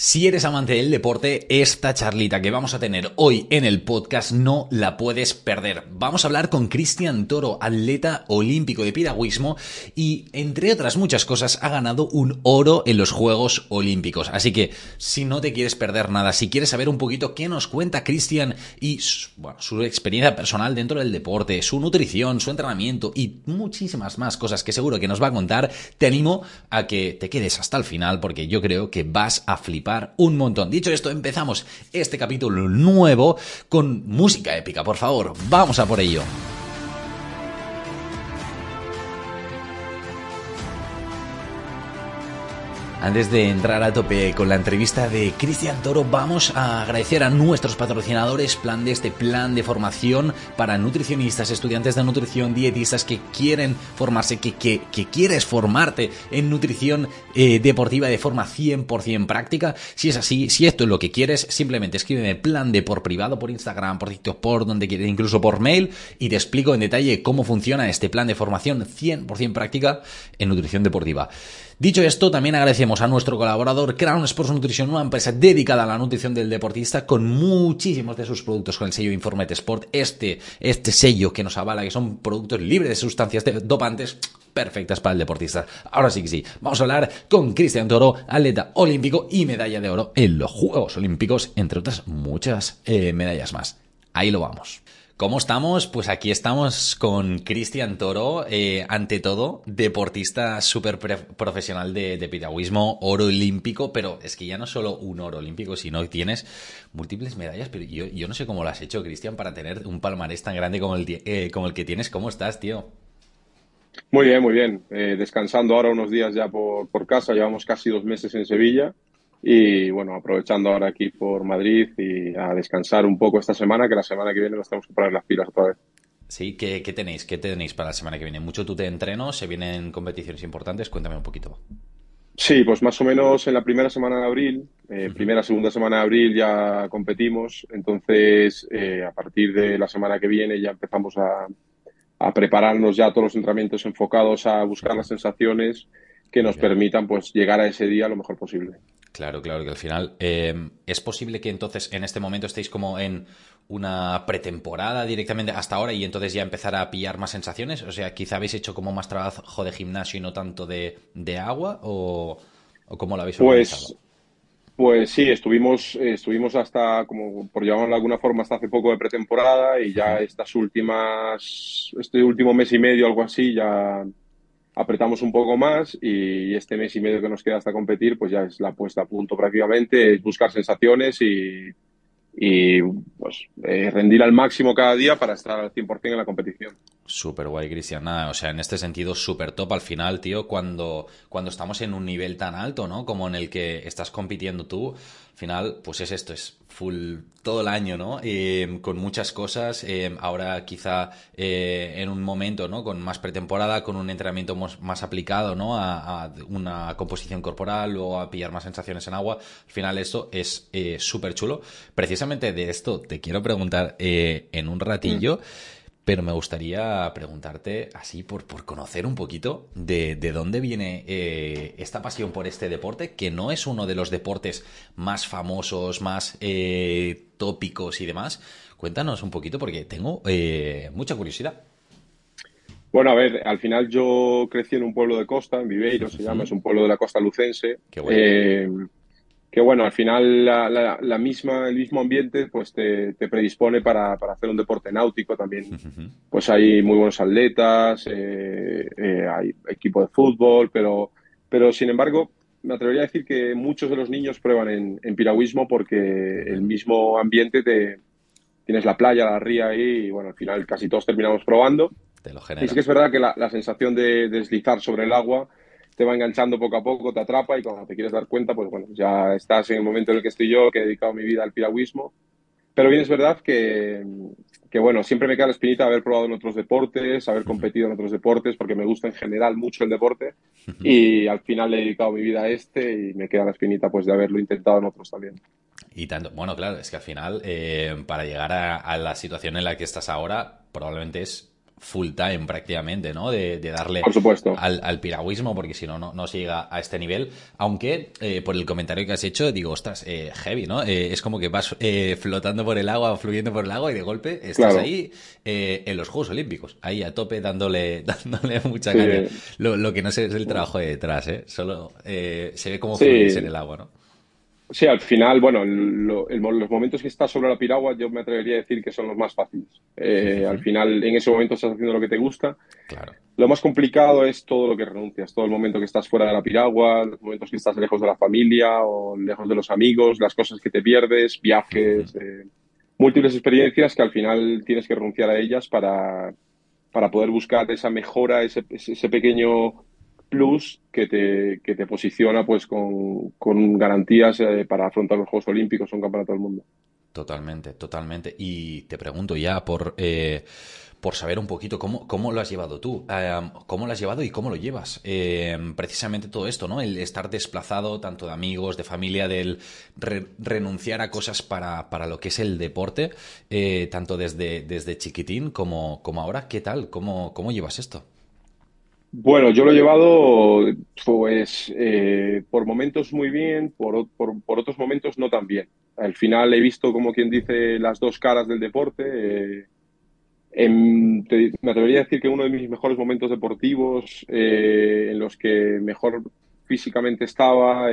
Si eres amante del deporte, esta charlita que vamos a tener hoy en el podcast no la puedes perder. Vamos a hablar con Cristian Toro, atleta olímpico de piragüismo y, entre otras muchas cosas, ha ganado un oro en los Juegos Olímpicos. Así que, si no te quieres perder nada, si quieres saber un poquito qué nos cuenta Cristian y su experiencia personal dentro del deporte, su nutrición, su entrenamiento y muchísimas más cosas que seguro que nos va a contar, te animo a que te quedes hasta el final porque yo creo que vas a flipar un montón. Dicho esto, empezamos este capítulo nuevo con música épica, por favor, vamos a por ello. Antes de entrar a tope con la entrevista de Cristian Toro, vamos a agradecer a nuestros patrocinadores plan de este plan de formación para nutricionistas, estudiantes de nutrición, dietistas que quieren formarse, que, que, quieres formarte en nutrición eh, deportiva de forma 100% práctica. Si es así, si esto es lo que quieres, simplemente escríbeme plan de por privado, por Instagram, por TikTok, por donde quieras, incluso por mail, y te explico en detalle cómo funciona este plan de formación 100% práctica en nutrición deportiva. Dicho esto, también agradecemos a nuestro colaborador Crown Sports Nutrition, una empresa dedicada a la nutrición del deportista con muchísimos de sus productos con el sello Informet Sport. Este, este sello que nos avala, que son productos libres de sustancias dopantes perfectas para el deportista. Ahora sí que sí, vamos a hablar con Cristian Toro, atleta olímpico y medalla de oro en los Juegos Olímpicos, entre otras muchas eh, medallas más. Ahí lo vamos. ¿Cómo estamos? Pues aquí estamos con Cristian Toro, eh, ante todo, deportista súper profesional de, de, piragüismo, oro olímpico, pero es que ya no solo un oro olímpico, sino que tienes múltiples medallas, pero yo, no sé cómo lo has hecho, Cristian, para tener un palmarés tan grande como el, eh, como el que tienes. ¿Cómo estás, tío? Muy bien, muy bien. Eh, descansando ahora unos días ya por, por casa, llevamos casi dos meses en Sevilla y bueno, aprovechando ahora aquí por Madrid y a descansar un poco esta semana, que la semana que viene nos tenemos que poner las pilas otra vez. Sí, ¿qué, tenéis? ¿Qué tenéis para la semana que viene? ¿Mucho tú te entreno? ¿Se vienen competiciones importantes? Cuéntame un poquito. Sí, pues más o menos en la primera semana de abril, eh, primera, segunda semana de abril ya competimos, entonces eh, a partir de la semana que viene ya empezamos a, a prepararnos ya todos los entrenamientos enfocados a buscar las sensaciones que nos permitan pues llegar a ese día lo mejor posible. Claro, claro, que al final eh, es posible que entonces en este momento estéis como en una pretemporada directamente hasta ahora y entonces ya empezar a pillar más sensaciones. O sea, quizá habéis hecho como más trabajo de gimnasio y no tanto de, agua o, cómo lo habéis pues, organizado. Pues sí, estuvimos, estuvimos hasta, como por llamarlo de alguna forma, hasta hace poco de pretemporada y ya estas últimas, este último mes y medio, algo así, ya apretamos un poco más y este mes y medio que nos queda hasta competir, pues ya es la puesta a punto prácticamente, es buscar sensaciones y, y pues, eh, rendir al máximo cada día para estar al 100% en la competición. Súper guay, Cristian. o sea, en este sentido, súper top al final, tío, cuando, cuando estamos en un nivel tan alto, ¿no? Como en el que estás compitiendo tú, final, pues es esto, es full todo el año, ¿no? Eh, con muchas cosas. Eh, ahora quizá en un momento, ¿no? Con más pretemporada, con un entrenamiento más, aplicado, ¿no? A, una composición corporal o a pillar más sensaciones en agua. Al final esto es súper chulo. Precisamente de esto te quiero preguntar eh, en un ratillo, pero me gustaría preguntarte así por, por conocer un poquito de, dónde viene eh, esta pasión por este deporte, que no es uno de los deportes más famosos, más eh, tópicos y demás. Cuéntanos un poquito porque tengo mucha curiosidad. Bueno, a ver, al final yo crecí en un pueblo de costa, en Viveiro se llama, es un pueblo de la costa lucense. Qué bueno que bueno, al final la, misma, el mismo ambiente pues te, predispone para, hacer un deporte náutico también. Pues hay muy buenos atletas, eh, eh, hay equipo de fútbol, pero, pero sin embargo me atrevería a decir que muchos de los niños prueban en, piragüismo porque el mismo ambiente te tienes la playa, la ría ahí y bueno, al final casi todos terminamos probando. Te lo Y sí que es verdad que la, la sensación de deslizar sobre el agua te va enganchando poco a poco, te atrapa y cuando te quieres dar cuenta, pues bueno, ya estás en el momento en el que estoy yo, que he dedicado mi vida al piragüismo. Pero bien es verdad que, que bueno, siempre me queda la espinita haber probado en otros deportes, haber competido en otros deportes, porque me gusta en general mucho el deporte y al final he dedicado mi vida a este y me queda la espinita pues de haberlo intentado en otros también. Y tanto, bueno, claro, es que al final, eh, para llegar a, a, la situación en la que estás ahora, probablemente es full time prácticamente, ¿no? De, darle Al, piragüismo, porque si no, no se llega a este nivel. Aunque, eh, por el comentario que has hecho, digo, ostras, eh, heavy, ¿no? Eh, es como que vas flotando por el agua, fluyendo por el agua y de golpe estás ahí en los Juegos Olímpicos, ahí a tope dándole, dándole mucha caña. Lo, que no sé es el trabajo de detrás, ¿eh? Solo se ve como fluyes en el agua, ¿no? Sí, al final, bueno, los momentos que estás sobre la piragua yo me atrevería a decir que son los más fáciles. Eh, al final, en ese momento estás haciendo lo que te gusta. Claro. Lo más complicado es todo lo que renuncias, todo el momento que estás fuera de la piragua, los momentos que estás lejos de la familia o lejos de los amigos, las cosas que te pierdes, viajes, eh, múltiples experiencias que al final tienes que renunciar a ellas para, para poder buscar esa mejora, ese, ese pequeño plus que te, que te posiciona pues con, con garantías eh, para afrontar los Juegos Olímpicos o un campeonato del mundo. Totalmente, totalmente. Y te pregunto ya por, eh, por saber un poquito cómo, cómo lo has llevado tú, eh, cómo lo has llevado y cómo lo llevas. precisamente todo esto, ¿no? El estar desplazado tanto de amigos, de familia, del renunciar a cosas para, para, lo que es el deporte, tanto desde, desde chiquitín como, como ahora. ¿Qué tal? ¿Cómo, cómo llevas esto? Bueno, yo lo he llevado, pues, eh, por momentos muy bien, por, por, otros momentos no tan bien. Al final he visto, como quien dice, las dos caras del deporte. Eh, me atrevería a decir que uno de mis mejores momentos deportivos, eh, en los que mejor físicamente estaba,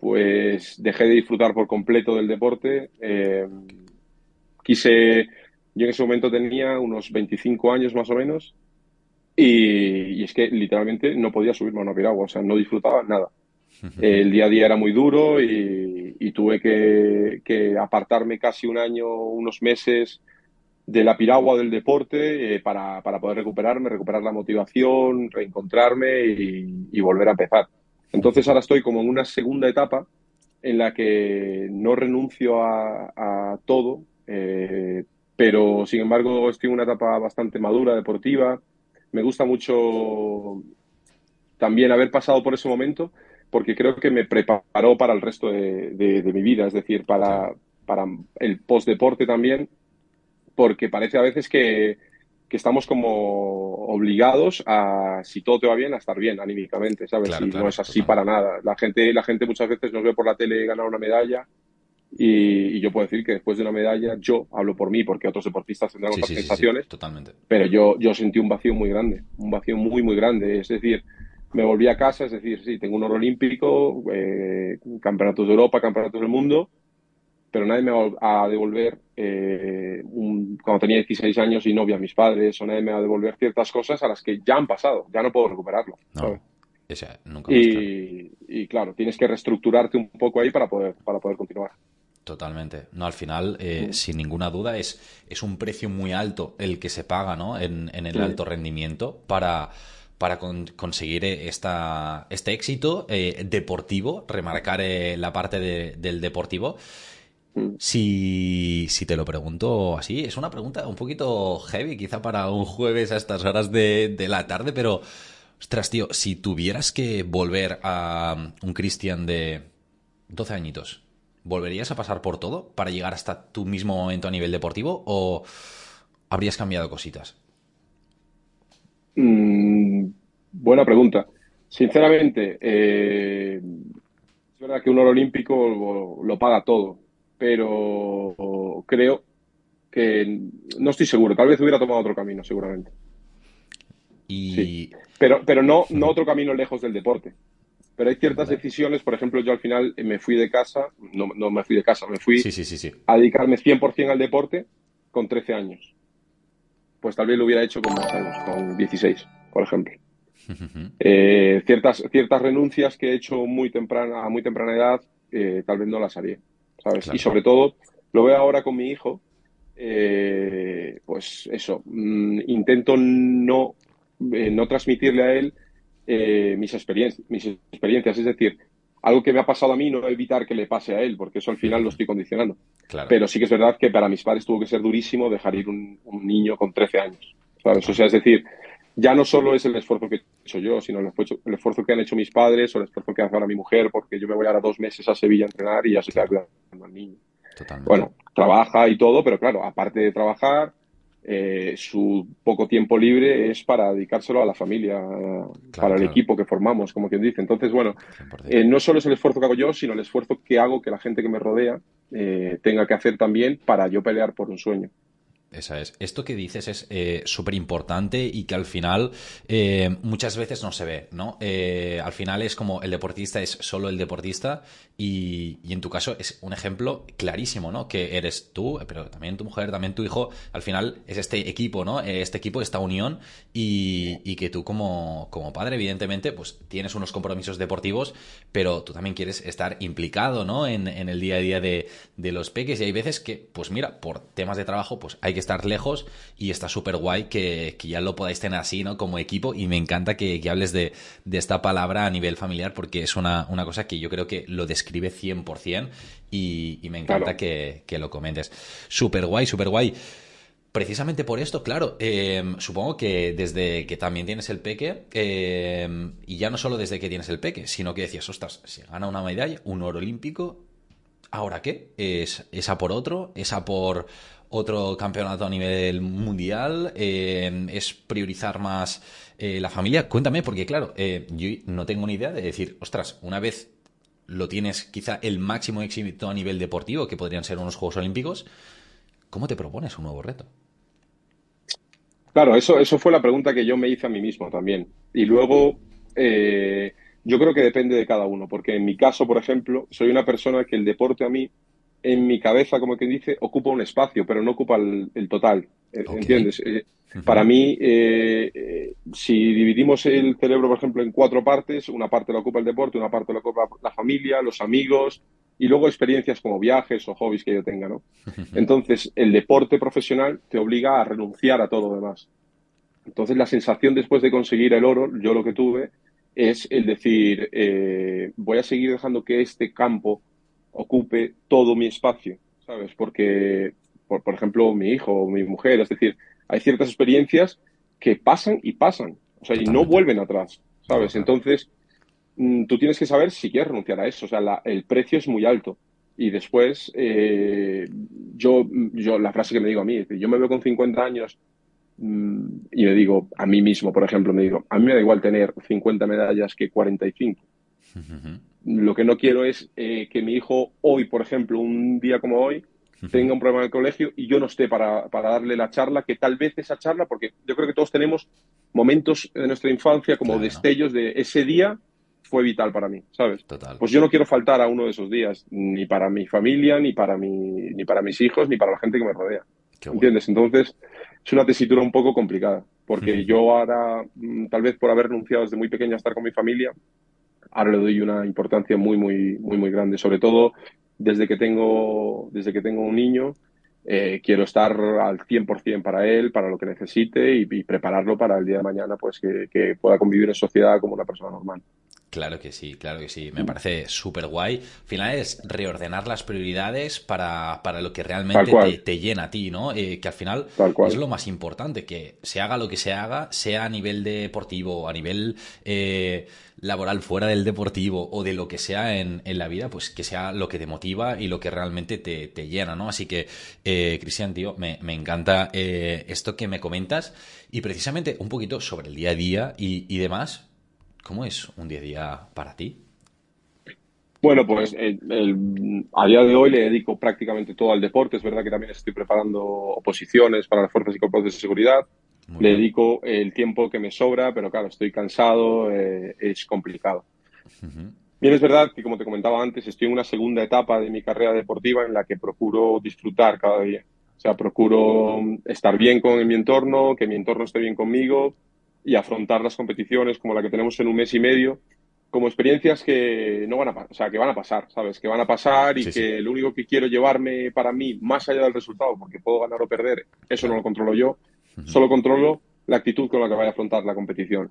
pues dejé de disfrutar por completo del deporte. quise, yo en ese momento tenía unos 25 años más o menos y, es que literalmente no podía subirme a una piragua, o sea, no disfrutaba nada. El día a día era muy duro y, tuve que, apartarme casi un año, unos meses de la piragua del deporte eh, para, poder recuperarme, recuperar la motivación, reencontrarme y, volver a empezar. Entonces ahora estoy como en una segunda etapa en la que no renuncio a, todo, eh, pero sin embargo estoy en una etapa bastante madura, deportiva, me gusta mucho también haber pasado por ese momento porque creo que me preparó para el resto de, mi vida, es decir, para, para el post-deporte también, porque parece a veces que, estamos como obligados a, si todo te va bien, a estar bien anímicamente, ¿sabes? y no es así para nada. La gente, la gente muchas veces nos ve por la tele ganar una medalla y, yo puedo decir que después de una medalla, yo hablo por mí, porque otros deportistas tendrán otras sensaciones. totalmente. Pero yo, yo sentí un vacío muy grande, un vacío muy, muy grande. Es decir, me volví a casa, es decir, sí, tengo un oro olímpico, eh, campeonatos de Europa, campeonatos del mundo, pero nadie me va a devolver eh, cuando tenía 16 años y novia a mis padres, o nadie me va a devolver ciertas cosas a las que ya han pasado, ya no puedo recuperarlo. nunca y, y, claro, tienes que reestructurarte un poco ahí para poder, para poder continuar. Totalmente. No, al final, eh, sin ninguna duda, es, es un precio muy alto el que se paga ¿no? en, el alto rendimiento para, para conseguir eh, esta, este éxito eh, deportivo, remarcar la parte del deportivo. Si, si, te lo pregunto así, es una pregunta un poquito heavy, quizá para un jueves a estas horas de, de la tarde, pero, ostras, tío, si tuvieras que volver a un Cristian de 12 añitos, ¿volverías a pasar por todo para llegar hasta tu mismo momento a nivel deportivo o habrías cambiado cositas? Mm, buena pregunta. Sinceramente, eh, es verdad que un oro olímpico lo, paga todo, pero creo que no estoy seguro. Tal vez hubiera tomado otro camino, seguramente. Y... Pero, pero no, no otro camino lejos del deporte. Pero hay ciertas decisiones, por ejemplo, yo al final me fui de casa, no, no me fui de casa, me fui a dedicarme 100% al deporte con 13 años. Pues tal vez lo hubiera hecho con más años, con 16, por ejemplo. Eh, ciertas, ciertas renuncias que he hecho muy temprana, a muy temprana edad, eh, tal vez no las haría, ¿sabes? Y sobre todo, lo veo ahora con mi hijo, eh, pues eso, mm, intento no, no transmitirle a él eh, mis, experiencias, mis experiencias. Es decir, algo que me ha pasado a mí no evitar que le pase a él, porque eso al final lo estoy condicionando. Pero sí que es verdad que para mis padres tuvo que ser durísimo dejar ir un, niño con 13 años. ¿sabes? O sea, es decir, ya no solo es el esfuerzo que he hecho yo, sino el esfuerzo, que han hecho mis padres o el esfuerzo que hace ahora mi mujer, porque yo me voy ahora dos meses a Sevilla a entrenar y ya se queda cuidando al niño. Bueno, trabaja y todo, pero claro, aparte de trabajar, eh, su poco tiempo libre es para dedicárselo a la familia, para el equipo que formamos, como quien dice. Entonces, bueno, eh, no solo es el esfuerzo que hago yo, sino el esfuerzo que hago que la gente que me rodea eh, tenga que hacer también para yo pelear por un sueño. Esa es. Esto que dices es eh, súper importante y que al final eh, muchas veces no se ve, ¿no? Eh, al final es como el deportista es solo el deportista y, en tu caso es un ejemplo clarísimo, ¿no? Que eres tú, pero también tu mujer, también tu hijo, al final es este equipo, ¿no? Este equipo, esta unión y, que tú como, como padre, evidentemente, pues tienes unos compromisos deportivos, pero tú también quieres estar implicado, ¿no? En, el día a día de, de los peques y hay veces que, pues mira, por temas de trabajo, pues hay que estar lejos y está súper guay que, ya lo podáis tener así, ¿no? Como equipo y me encanta que, hables de, esta palabra a nivel familiar porque es una, cosa que yo creo que lo describe 100% y, y me encanta que, lo comentes. Súper guay, súper guay precisamente por esto, claro, em, supongo que desde que también tienes el peque, em, y ya no solo desde que tienes el peque, sino que decías, ostras, si gana una medalla, un oro olímpico, ¿ahora qué? ¿Es, ¿Es a por otro? ¿Es a por otro campeonato a nivel mundial, eh, es priorizar más eh, la familia. Cuéntame, porque claro, eh, yo no tengo ni idea de decir, ostras, una vez lo tienes quizá el máximo éxito a nivel deportivo, que podrían ser unos Juegos Olímpicos, ¿cómo te propones un nuevo reto? Claro, eso, eso fue la pregunta que yo me hice a mí mismo también. Y luego, yo creo que depende de cada uno, porque en mi caso, por ejemplo, soy una persona que el deporte a mí en mi cabeza, como quien dice, ocupa un espacio, pero no ocupa el, total. Eh, ¿Entiendes? Eh, para mí, eh, si dividimos el cerebro, por ejemplo, en cuatro partes, una parte la ocupa el deporte, una parte la ocupa la familia, los amigos y luego experiencias como viajes o hobbies que yo tenga, ¿no? Entonces, el deporte profesional te obliga a renunciar a todo lo demás. Entonces, la sensación después de conseguir el oro, yo lo que tuve es el decir, voy a seguir dejando que este campo ocupe todo mi espacio, ¿sabes? Porque, por, ejemplo, mi hijo o mi mujer, es decir, hay ciertas experiencias que pasan y pasan, o sea, y no vuelven atrás, ¿sabes? Entonces, mm, tú tienes que saber si quieres renunciar a eso, o sea, el precio es muy alto. Y después, eh, yo, yo, la frase que me digo a mí, yo me veo con 50 años mm, y me digo a mí mismo, por ejemplo, me digo, a mí me da igual tener 50 medallas que 45. Lo que no quiero es eh, que mi hijo hoy, por ejemplo, un día como hoy, tenga un problema en el colegio y yo no esté para, darle la charla, que tal vez esa charla, porque yo creo que todos tenemos momentos de nuestra infancia como destellos de ese día fue vital para mí, ¿sabes? Total. Pues yo no quiero faltar a uno de esos días, ni para mi familia, ni para, mi, ni para mis hijos, ni para la gente que me rodea. ¿Entiendes? Entonces, es una tesitura un poco complicada, porque yo ahora, mm, tal vez por haber renunciado desde muy pequeño a estar con mi familia, ahora le doy una importancia muy, muy, muy, muy grande. Sobre todo desde que tengo, desde que tengo un niño, eh, quiero estar al 100% para él, para lo que necesite y, prepararlo para el día de mañana, pues que, que pueda convivir en sociedad como una persona normal. Claro que sí, claro que sí. Me parece súper guay. Al final es reordenar las prioridades para, lo que realmente te, llena a ti, ¿no? Eh, que al final es lo más importante, que se haga lo que se haga, sea a nivel deportivo, a nivel eh, laboral fuera del deportivo o de lo que sea en, la vida, pues que sea lo que te motiva y lo que realmente te, llena, ¿no? Así que, eh, Cristian, tío, me, encanta esto que me comentas y precisamente un poquito sobre el día a día y, y demás ¿Cómo es un día a día para ti? Bueno, pues a día de hoy le dedico prácticamente todo al deporte. Es verdad que también estoy preparando oposiciones para las fuerzas y cuerpos de seguridad. le dedico el tiempo que me sobra, pero claro, estoy cansado, eh, es complicado. Bien, es verdad que como te comentaba antes, estoy en una segunda etapa de mi carrera deportiva en la que procuro disfrutar cada día. O sea, procuro estar bien con mi entorno, que mi entorno esté bien conmigo y afrontar las competiciones como la que tenemos en un mes y medio como experiencias que no van a o sea, que van a pasar, ¿sabes? Que van a pasar y que lo único que quiero llevarme para mí, más allá del resultado, porque puedo ganar o perder, eso no lo controlo yo, solo controlo la actitud con la que vaya a afrontar la competición.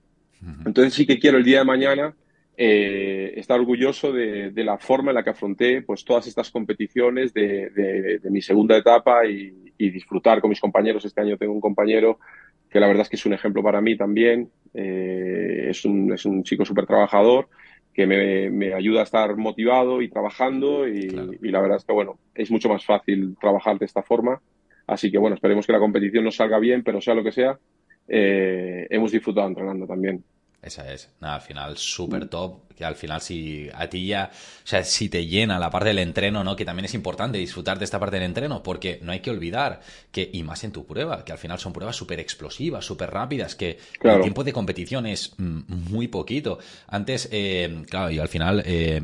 Entonces sí que quiero el día de mañana eh, estar orgulloso de, la forma en la que afronté pues todas estas competiciones de, mi segunda etapa y, y, disfrutar con mis compañeros. Este año tengo un compañero que la verdad es que es un ejemplo para mí también. Eh, es, un, es un chico súper trabajador que me, me, ayuda a estar motivado y trabajando y, la verdad es que, bueno, es mucho más fácil trabajar de esta forma Así que bueno, esperemos que la competición nos salga bien, pero sea lo que sea, eh, hemos disfrutado entrenando también. Esa es. Nada, al final súper top. Que al final si a ti ya, o sea, si te llena la parte del entreno, ¿no? Que también es importante disfrutar de esta parte del entreno, porque no hay que olvidar que, y más en tu prueba, que al final son pruebas súper explosivas, súper rápidas, que el tiempo de competición es mm, muy poquito. Antes, eh, claro, yo al final eh,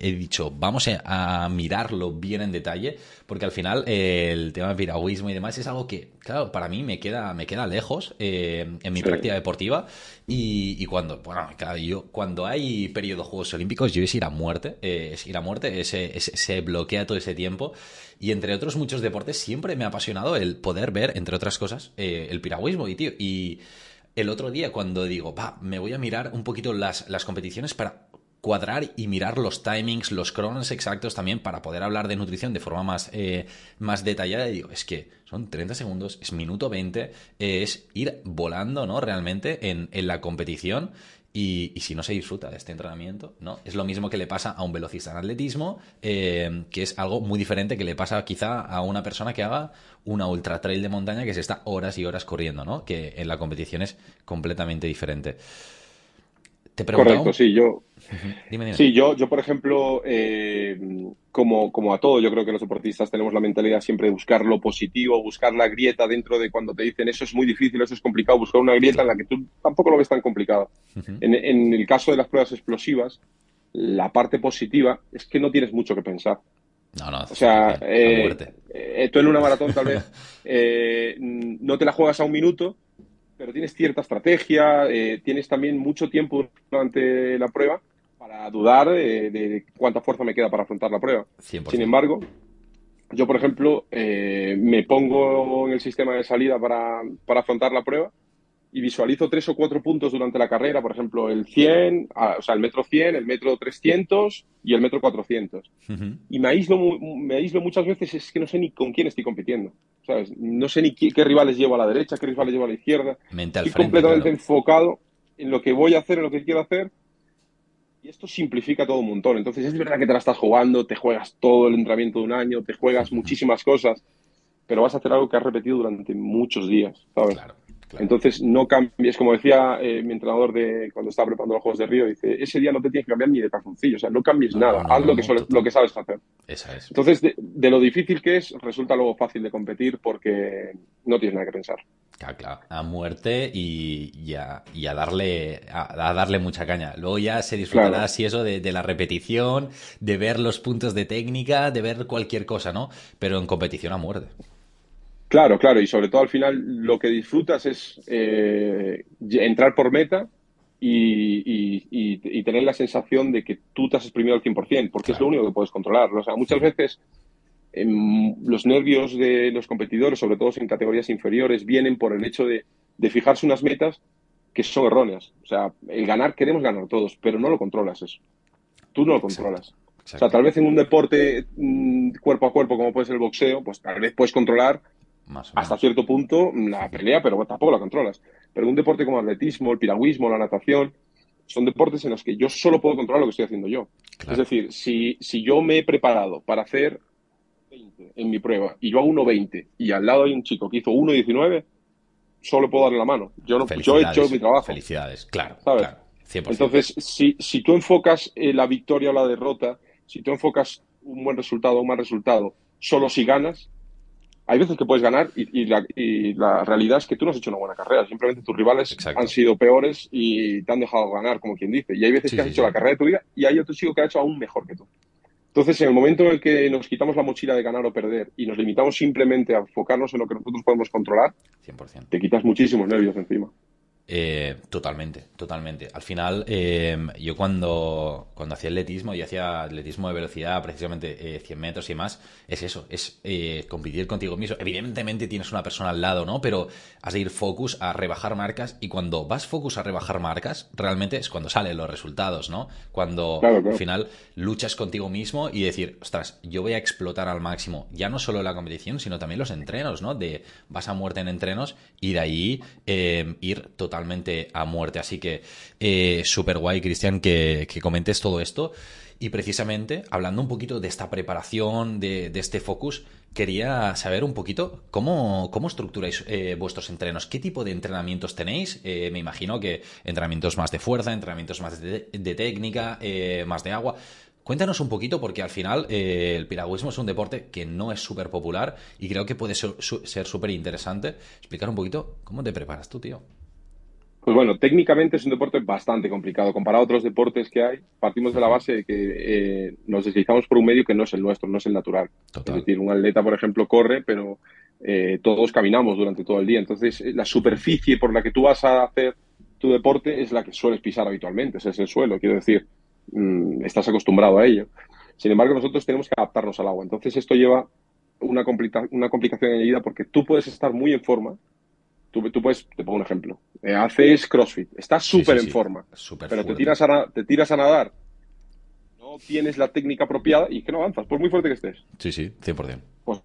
he, dicho, vamos a mirarlo bien en detalle, porque al final eh, el tema del piragüismo y demás es algo que, claro, para mí me queda, me queda lejos en mi práctica deportiva y, cuando, bueno, claro, yo, cuando hay periodo de Juegos Olímpicos, yo es ir a muerte, eh, es ir a muerte, se bloquea todo ese tiempo. Y entre otros muchos deportes, siempre me ha apasionado el poder ver, entre otras cosas, eh, el piragüismo. Y, tío, y el otro día, cuando digo, va, me voy a mirar un poquito las, las competiciones para cuadrar y mirar los timings, los cronos exactos también para poder hablar de nutrición de forma más, eh, más detallada. Y digo, es que son 30 segundos, es minuto 20, es ir volando, ¿no? Realmente en, en la competición. Y, si no se disfruta de este entrenamiento, ¿no? Es lo mismo que le pasa a un velocista en atletismo, eh, que es algo muy diferente que le pasa quizá a una persona que haga una ultra trail de montaña que se está horas y horas corriendo, ¿no? Que en la competición es completamente diferente. Te Correcto, sí, yo. Sí, yo, yo por ejemplo, eh, como, como a todo, yo creo que los deportistas tenemos la mentalidad siempre de buscar lo positivo, buscar la grieta dentro de cuando te dicen eso es muy difícil, eso es complicado, buscar una grieta en la que tú tampoco lo ves tan complicado. en, en, el caso de las pruebas explosivas, la parte positiva es que no tienes mucho que pensar. No, no. O sea, eh, eh, tú en una maratón tal vez no te la juegas a un minuto, pero tienes cierta estrategia, eh, tienes también mucho tiempo durante la prueba para dudar de, cuánta fuerza me queda para afrontar la prueba. Sin embargo, yo, por ejemplo, eh, me pongo en el sistema de salida para, para afrontar la prueba y visualizo tres o cuatro puntos durante la carrera, por ejemplo, el 100, ah, o sea, el metro 100, el metro 300 y el metro 400. Y me aíslo, me aíslo muchas veces, es que no sé ni con quién estoy compitiendo. ¿sabes? No sé ni qué, rivales llevo a la derecha, qué rivales llevo a la izquierda. Mental estoy completamente enfocado en lo que voy a hacer, en lo que quiero hacer. Y esto simplifica todo un montón. Entonces, es verdad que te la estás jugando, te juegas todo el entrenamiento de un año, te juegas muchísimas cosas, pero vas a hacer algo que has repetido durante muchos días, ¿sabes? Claro. Entonces, no cambies, como decía eh, mi entrenador de cuando estaba preparando los Juegos de Río, dice, ese día no te tienes que cambiar ni de calzoncillo, o sea, no cambies nada, haz lo, que lo que sabes hacer. Esa es. Entonces, de, lo difícil que es, resulta luego fácil de competir porque no tienes nada que pensar. Claro, claro. A muerte y, a, darle, a, darle mucha caña. Luego ya se disfrutará así eso de, de la repetición, de ver los puntos de técnica, de ver cualquier cosa, ¿no? Pero en competición a muerte. Claro, claro, y sobre todo al final lo que disfrutas es eh, entrar por meta y, tener la sensación de que tú te has exprimido al 100%, porque es lo único que puedes controlar. O sea, muchas veces em, los nervios de los competidores, sobre todo en categorías inferiores, vienen por el hecho de, fijarse unas metas que son erróneas. O sea, el ganar, queremos ganar todos, pero no lo controlas eso. Tú no lo controlas. O sea, tal vez en un deporte mm, cuerpo a cuerpo, como puede ser el boxeo, pues tal vez puedes controlar hasta cierto punto la pelea, pero tampoco la controlas. Pero un deporte como el atletismo, el piragüismo, la natación, son deportes en los que yo solo puedo controlar lo que estoy haciendo yo. Es decir, si, si yo me he preparado para hacer 20 en mi prueba y yo hago 1.20 y al lado hay un chico que hizo 1.19, solo puedo darle la mano. Yo, no, yo he hecho mi trabajo. Felicidades, claro. ¿sabes? Entonces, si, si tú enfocas eh, la victoria o la derrota, si tú enfocas un buen resultado o un mal resultado, solo si ganas, hay veces que puedes ganar y, la, realidad es que tú no has hecho una buena carrera. Simplemente tus rivales han sido peores y te han dejado ganar, como quien dice. Y hay veces que has hecho la carrera de tu vida y hay otro chico que ha hecho aún mejor que tú. Entonces, en el momento en el que nos quitamos la mochila de ganar o perder y nos limitamos simplemente a enfocarnos en lo que nosotros podemos controlar, 100%. te quitas muchísimos nervios encima. Eh, totalmente, totalmente. Al final, eh, yo cuando, cuando hacía atletismo y hacía atletismo de velocidad, precisamente 100 eh, metros y más, es eso, es competir contigo mismo. Evidentemente tienes una persona al lado, ¿no? Pero has de ir focus a rebajar marcas y cuando vas focus a rebajar marcas, realmente es cuando salen los resultados, ¿no? Cuando al final luchas contigo mismo y decir, ostras, yo voy a explotar al máximo, ya no solo la competición, sino también los entrenos, ¿no? De vas a muerte en entrenos y de ahí ir totalmente totalmente a muerte. Así que eh, súper guay, Cristian, que, comentes todo esto. Y precisamente, hablando un poquito de esta preparación, de, este focus, quería saber un poquito cómo, cómo estructuráis eh, vuestros entrenos, qué tipo de entrenamientos tenéis. Eh, me imagino que entrenamientos más de fuerza, entrenamientos más de, técnica, más de agua. Cuéntanos un poquito, porque al final el piragüismo es un deporte que no es súper popular y creo que puede ser súper interesante. Explicar un poquito cómo te preparas tú, tío. Pues bueno, técnicamente es un deporte bastante complicado. Comparado a otros deportes que hay, partimos de la base de que eh, nos deslizamos por un medio que no es el nuestro, no es el natural. Es decir, un atleta, por ejemplo, corre, pero eh, todos caminamos durante todo el día. Entonces, la superficie por la que tú vas a hacer tu deporte es la que sueles pisar habitualmente, ese es el suelo. Quiero decir, mm, estás acostumbrado a ello. Sin embargo, nosotros tenemos que adaptarnos al agua. Entonces, esto lleva una, una complicación añadida porque tú puedes estar muy en forma, Tú, puedes, te pongo un ejemplo. Eh, haces CrossFit, estás súper en forma, pero te tiras, a, te tiras a nadar, no tienes la técnica apropiada y que no avanzas, por muy fuerte que estés. Sí, sí, 100%. Pues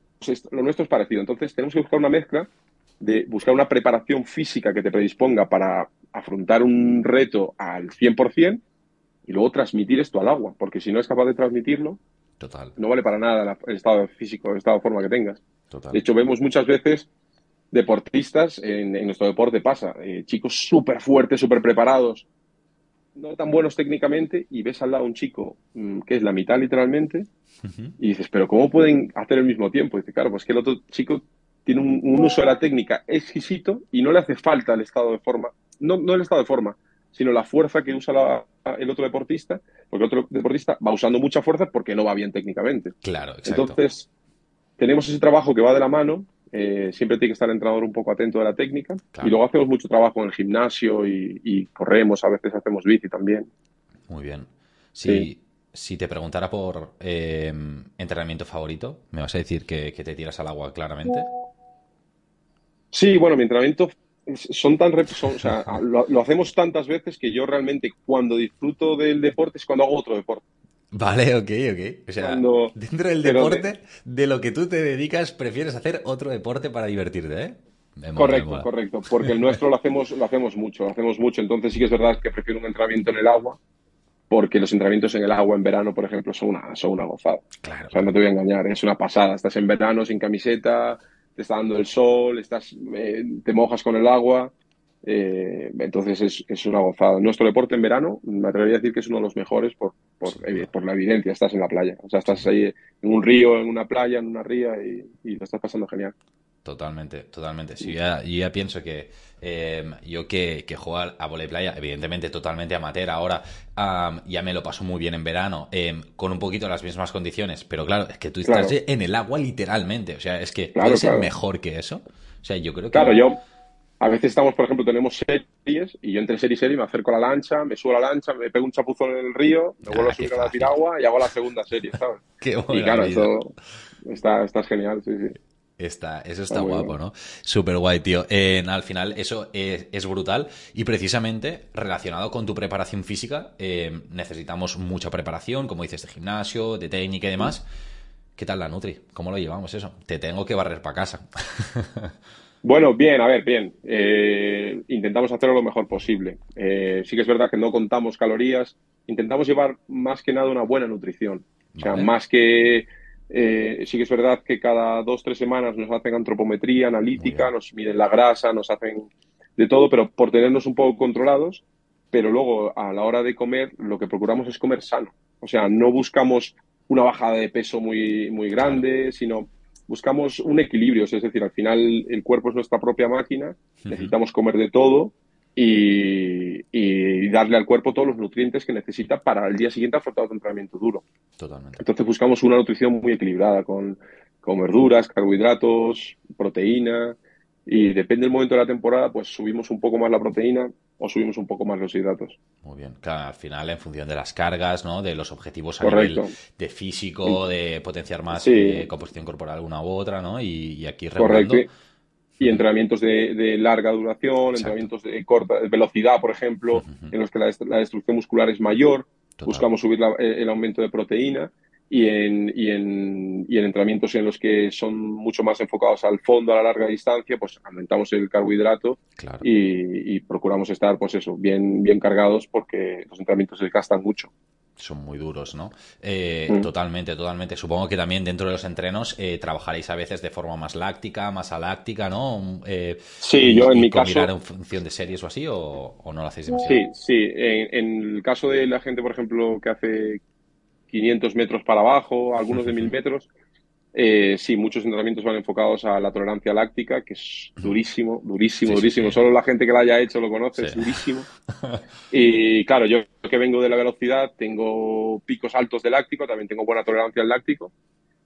lo nuestro es parecido. Entonces tenemos que buscar una mezcla de buscar una preparación física que te predisponga para afrontar un reto al 100% y luego transmitir esto al agua, porque si no es capaz de transmitirlo, Total. no vale para nada el estado físico, el estado de forma que tengas. De hecho, vemos muchas veces deportistas en, nuestro deporte pasa. Eh, chicos súper fuertes, súper preparados, no tan buenos técnicamente, y ves al lado un chico mm, que es la mitad literalmente, y dices, pero ¿cómo pueden hacer el mismo tiempo? Y dice, claro, pues que el otro chico tiene un, uso de la técnica exquisito y no le hace falta el estado de forma, no, no el estado de forma, sino la fuerza que usa el otro deportista, porque el otro deportista va usando mucha fuerza porque no va bien técnicamente. Claro, exacto. Entonces, tenemos ese trabajo que va de la mano eh, siempre tiene que estar el entrenador un poco atento de la técnica. Y luego hacemos mucho trabajo en el gimnasio y, corremos, a veces hacemos bici también. Muy bien. Si, si te preguntara por eh, entrenamiento favorito, ¿me vas a decir que, te tiras al agua claramente? Sí, bueno, mi entrenamiento son tan o sea, lo, hacemos tantas veces que yo realmente cuando disfruto del deporte es cuando hago otro deporte. Vale, ok, ok. O sea, dentro del deporte, de... lo que tú te dedicas, prefieres hacer otro deporte para divertirte, ¿eh? correcto, correcto. Porque el nuestro lo hacemos, lo hacemos mucho, lo hacemos mucho. Entonces sí que es verdad que prefiero un entrenamiento en el agua, porque los entrenamientos en el agua en verano, por ejemplo, son una, son una gozada. Claro. O sea, no te voy a engañar, es una pasada. Estás en verano sin camiseta, te está dando el sol, estás, eh, te mojas con el agua eh, entonces es, es, una gozada. Nuestro deporte en verano, me atrevería a decir que es uno de los mejores por, por, la evidencia. Estás en la playa. O sea, estás ahí en un río, en una playa, en una ría y, lo estás pasando genial. Totalmente, totalmente. Sí, yo ya, pienso que em, yo que, que juego a volei playa, evidentemente totalmente amateur, ahora ya me lo paso muy bien en verano, em, con un poquito las mismas condiciones, pero claro, es que tú estás en el agua literalmente, o sea, es que puede ser mejor que eso. O sea, yo creo que... Claro, yo a veces estamos, por ejemplo, tenemos series y yo entre serie y serie me acerco a la lancha, me subo a la lancha, me pego un chapuzón en el río, me vuelvo a ah, subir a la piragua y hago la segunda serie, ¿sabes? Qué y claro, eso está, está genial, sí, sí. Está, eso está, guapo, ¿no? Súper guay, tío. al final, eso es, brutal. Y precisamente, relacionado con tu preparación física, eh, necesitamos mucha preparación, como dices, de gimnasio, de técnica y demás. ¿Qué tal la Nutri? ¿Cómo lo llevamos eso? Te tengo que barrer para casa. Bueno, bien, a ver, bien. Eh, intentamos hacerlo lo mejor posible. Eh, sí que es verdad que no contamos calorías. Intentamos llevar más que nada una buena nutrición. O sea, más que... Eh, sí que es verdad que cada dos, tres semanas nos hacen antropometría analítica, nos miden la grasa, nos hacen de todo, pero por tenernos un poco controlados. Pero luego, a la hora de comer, lo que procuramos es comer sano. O sea, no buscamos una bajada de peso muy, muy grande, sino buscamos un equilibrio, es decir, al final el cuerpo es nuestra propia máquina, necesitamos comer de todo y, darle al cuerpo todos los nutrientes que necesita para el día siguiente afrontar otro entrenamiento duro. Totalmente. Entonces buscamos una nutrición muy equilibrada con, con verduras, carbohidratos, proteína, y depende del momento de la temporada, pues subimos un poco más la proteína o subimos un poco más los hidratos. Muy bien. Claro, al final, en función de las cargas, ¿no? De los objetivos a nivel de físico, de potenciar más eh, composición corporal una u otra, ¿no? Y, aquí Correcto. Y entrenamientos de, larga duración, entrenamientos de corta velocidad, por ejemplo, en los que la, destrucción muscular es mayor. Buscamos subir el aumento de proteína y en, y, en, y en entrenamientos en los que son mucho más enfocados al fondo, a la larga distancia, pues aumentamos el carbohidrato y, procuramos estar, pues eso, bien, bien cargados porque los entrenamientos se gastan mucho. son muy duros, ¿no? Eh, mm. Totalmente, totalmente. Supongo que también dentro de los entrenos eh, trabajaréis a veces de forma más láctica, más aláctica, ¿no? Eh, sí, yo en mi caso. en función de series o así, o, no lo hacéis demasiado? Sí, sí. En, el caso de la gente, por ejemplo, que hace 500 metros para abajo, algunos de 1000 metros, eh, sí, muchos entrenamientos van enfocados a la tolerancia láctica, que es durísimo, durísimo, durísimo. Solo la gente que lo haya hecho lo conoce, es durísimo. Y claro, yo que vengo de la velocidad, tengo picos altos de láctico, también tengo buena tolerancia al láctico,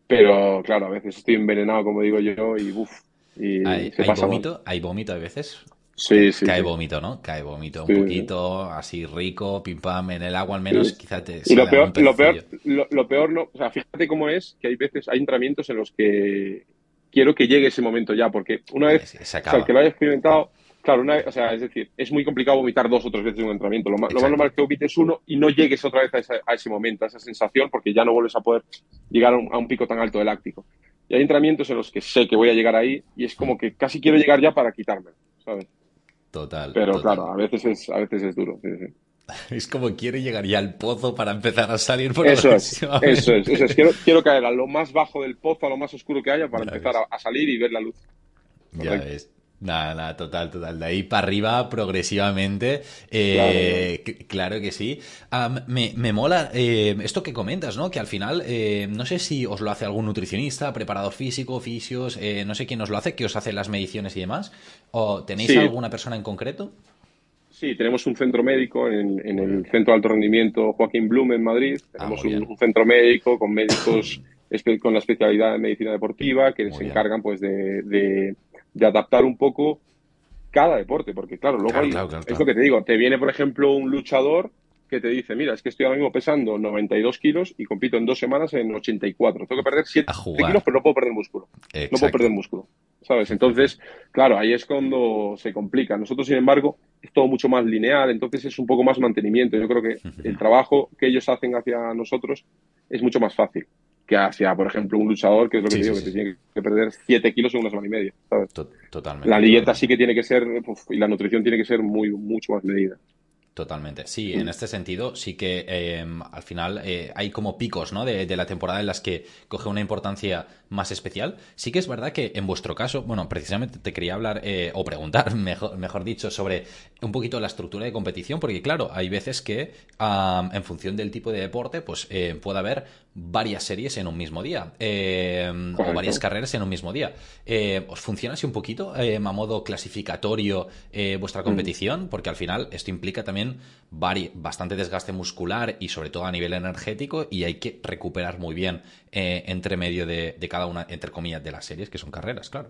pero claro, a veces estoy envenenado, como digo yo, y uff. Y ¿Hay, se pasa vómito? ¿Hay vómito a veces? Sí, sí. Cae vómito, ¿no? Cae vómito un poquito, así rico, pim pam, en el agua al menos, quizás te. Y lo peor, lo peor, lo, peor no, o sea, fíjate cómo es que hay veces, hay entrenamientos en los que quiero que llegue ese momento ya, porque una vez, o sea, que lo haya experimentado, claro, una o sea, es decir, es muy complicado vomitar dos o tres veces en un entrenamiento. Lo más, lo más normal es que vomites uno y no llegues otra vez a, ese momento, a esa sensación, porque ya no vuelves a poder llegar a un, a un pico tan alto de láctico. Y hay entrenamientos en los que sé que voy a llegar ahí y es como que casi quiero llegar ya para quitarme, ¿sabes? Total. Pero claro, a veces es, a veces es duro. Es como quiere llegar ya al pozo para empezar a salir por eso es, eso es, eso es. Quiero, quiero, caer a lo más bajo del pozo, a lo más oscuro que haya para empezar a, salir y ver la luz. Ya ves. Nada, nada, total, total. De ahí para arriba, progresivamente. Eh, claro. que sí. me, me, mola eh, esto que comentas, ¿no? Que al final, eh, no sé si os lo hace algún nutricionista, preparador físico, fisios, no sé quién os lo hace, que os hace las mediciones y demás. ¿O tenéis alguna persona en concreto? Sí, tenemos un centro médico en, el Centro de Alto Rendimiento Joaquín Blum en Madrid. Ah, tenemos un, centro médico con médicos con la especialidad de medicina deportiva que se encargan pues de de adaptar un poco cada deporte, porque claro, luego es lo que te digo, te viene por ejemplo un luchador que te dice, mira, es que estoy ahora mismo pesando 92 kilos y compito en dos semanas en 84. Tengo que perder 7 kilos, pero no puedo perder músculo. No puedo perder músculo. ¿Sabes? Entonces, claro, ahí es cuando se complica. Nosotros, sin embargo, es todo mucho más lineal, entonces es un poco más mantenimiento. Yo creo que el trabajo que ellos hacen hacia nosotros es mucho más fácil que hacia, por ejemplo, un luchador, que es lo que digo, que tiene que perder 7 kilos en una semana y media, ¿sabes? Totalmente. La dieta sí que tiene que ser, y la nutrición tiene que ser muy, mucho más medida. Totalmente. Sí, en este sentido sí que em, al final eh, hay como picos ¿no? de, la temporada en las que coge una importancia más especial. Sí que es verdad que en vuestro caso, bueno, precisamente te quería hablar eh, o preguntar, mejor, mejor dicho, sobre un poquito la estructura de competición, porque claro, hay veces que en función del tipo de deporte, pues eh, puede haber varias series en un mismo día em, o varias carreras en un mismo día. ¿Os funciona así un poquito a modo clasificatorio vuestra mm. competición? Porque al final esto implica también bastante desgaste muscular y sobre todo a nivel energético y hay que recuperar muy bien eh, entre medio de, cada una, entre comillas, de las series, que son carreras, claro.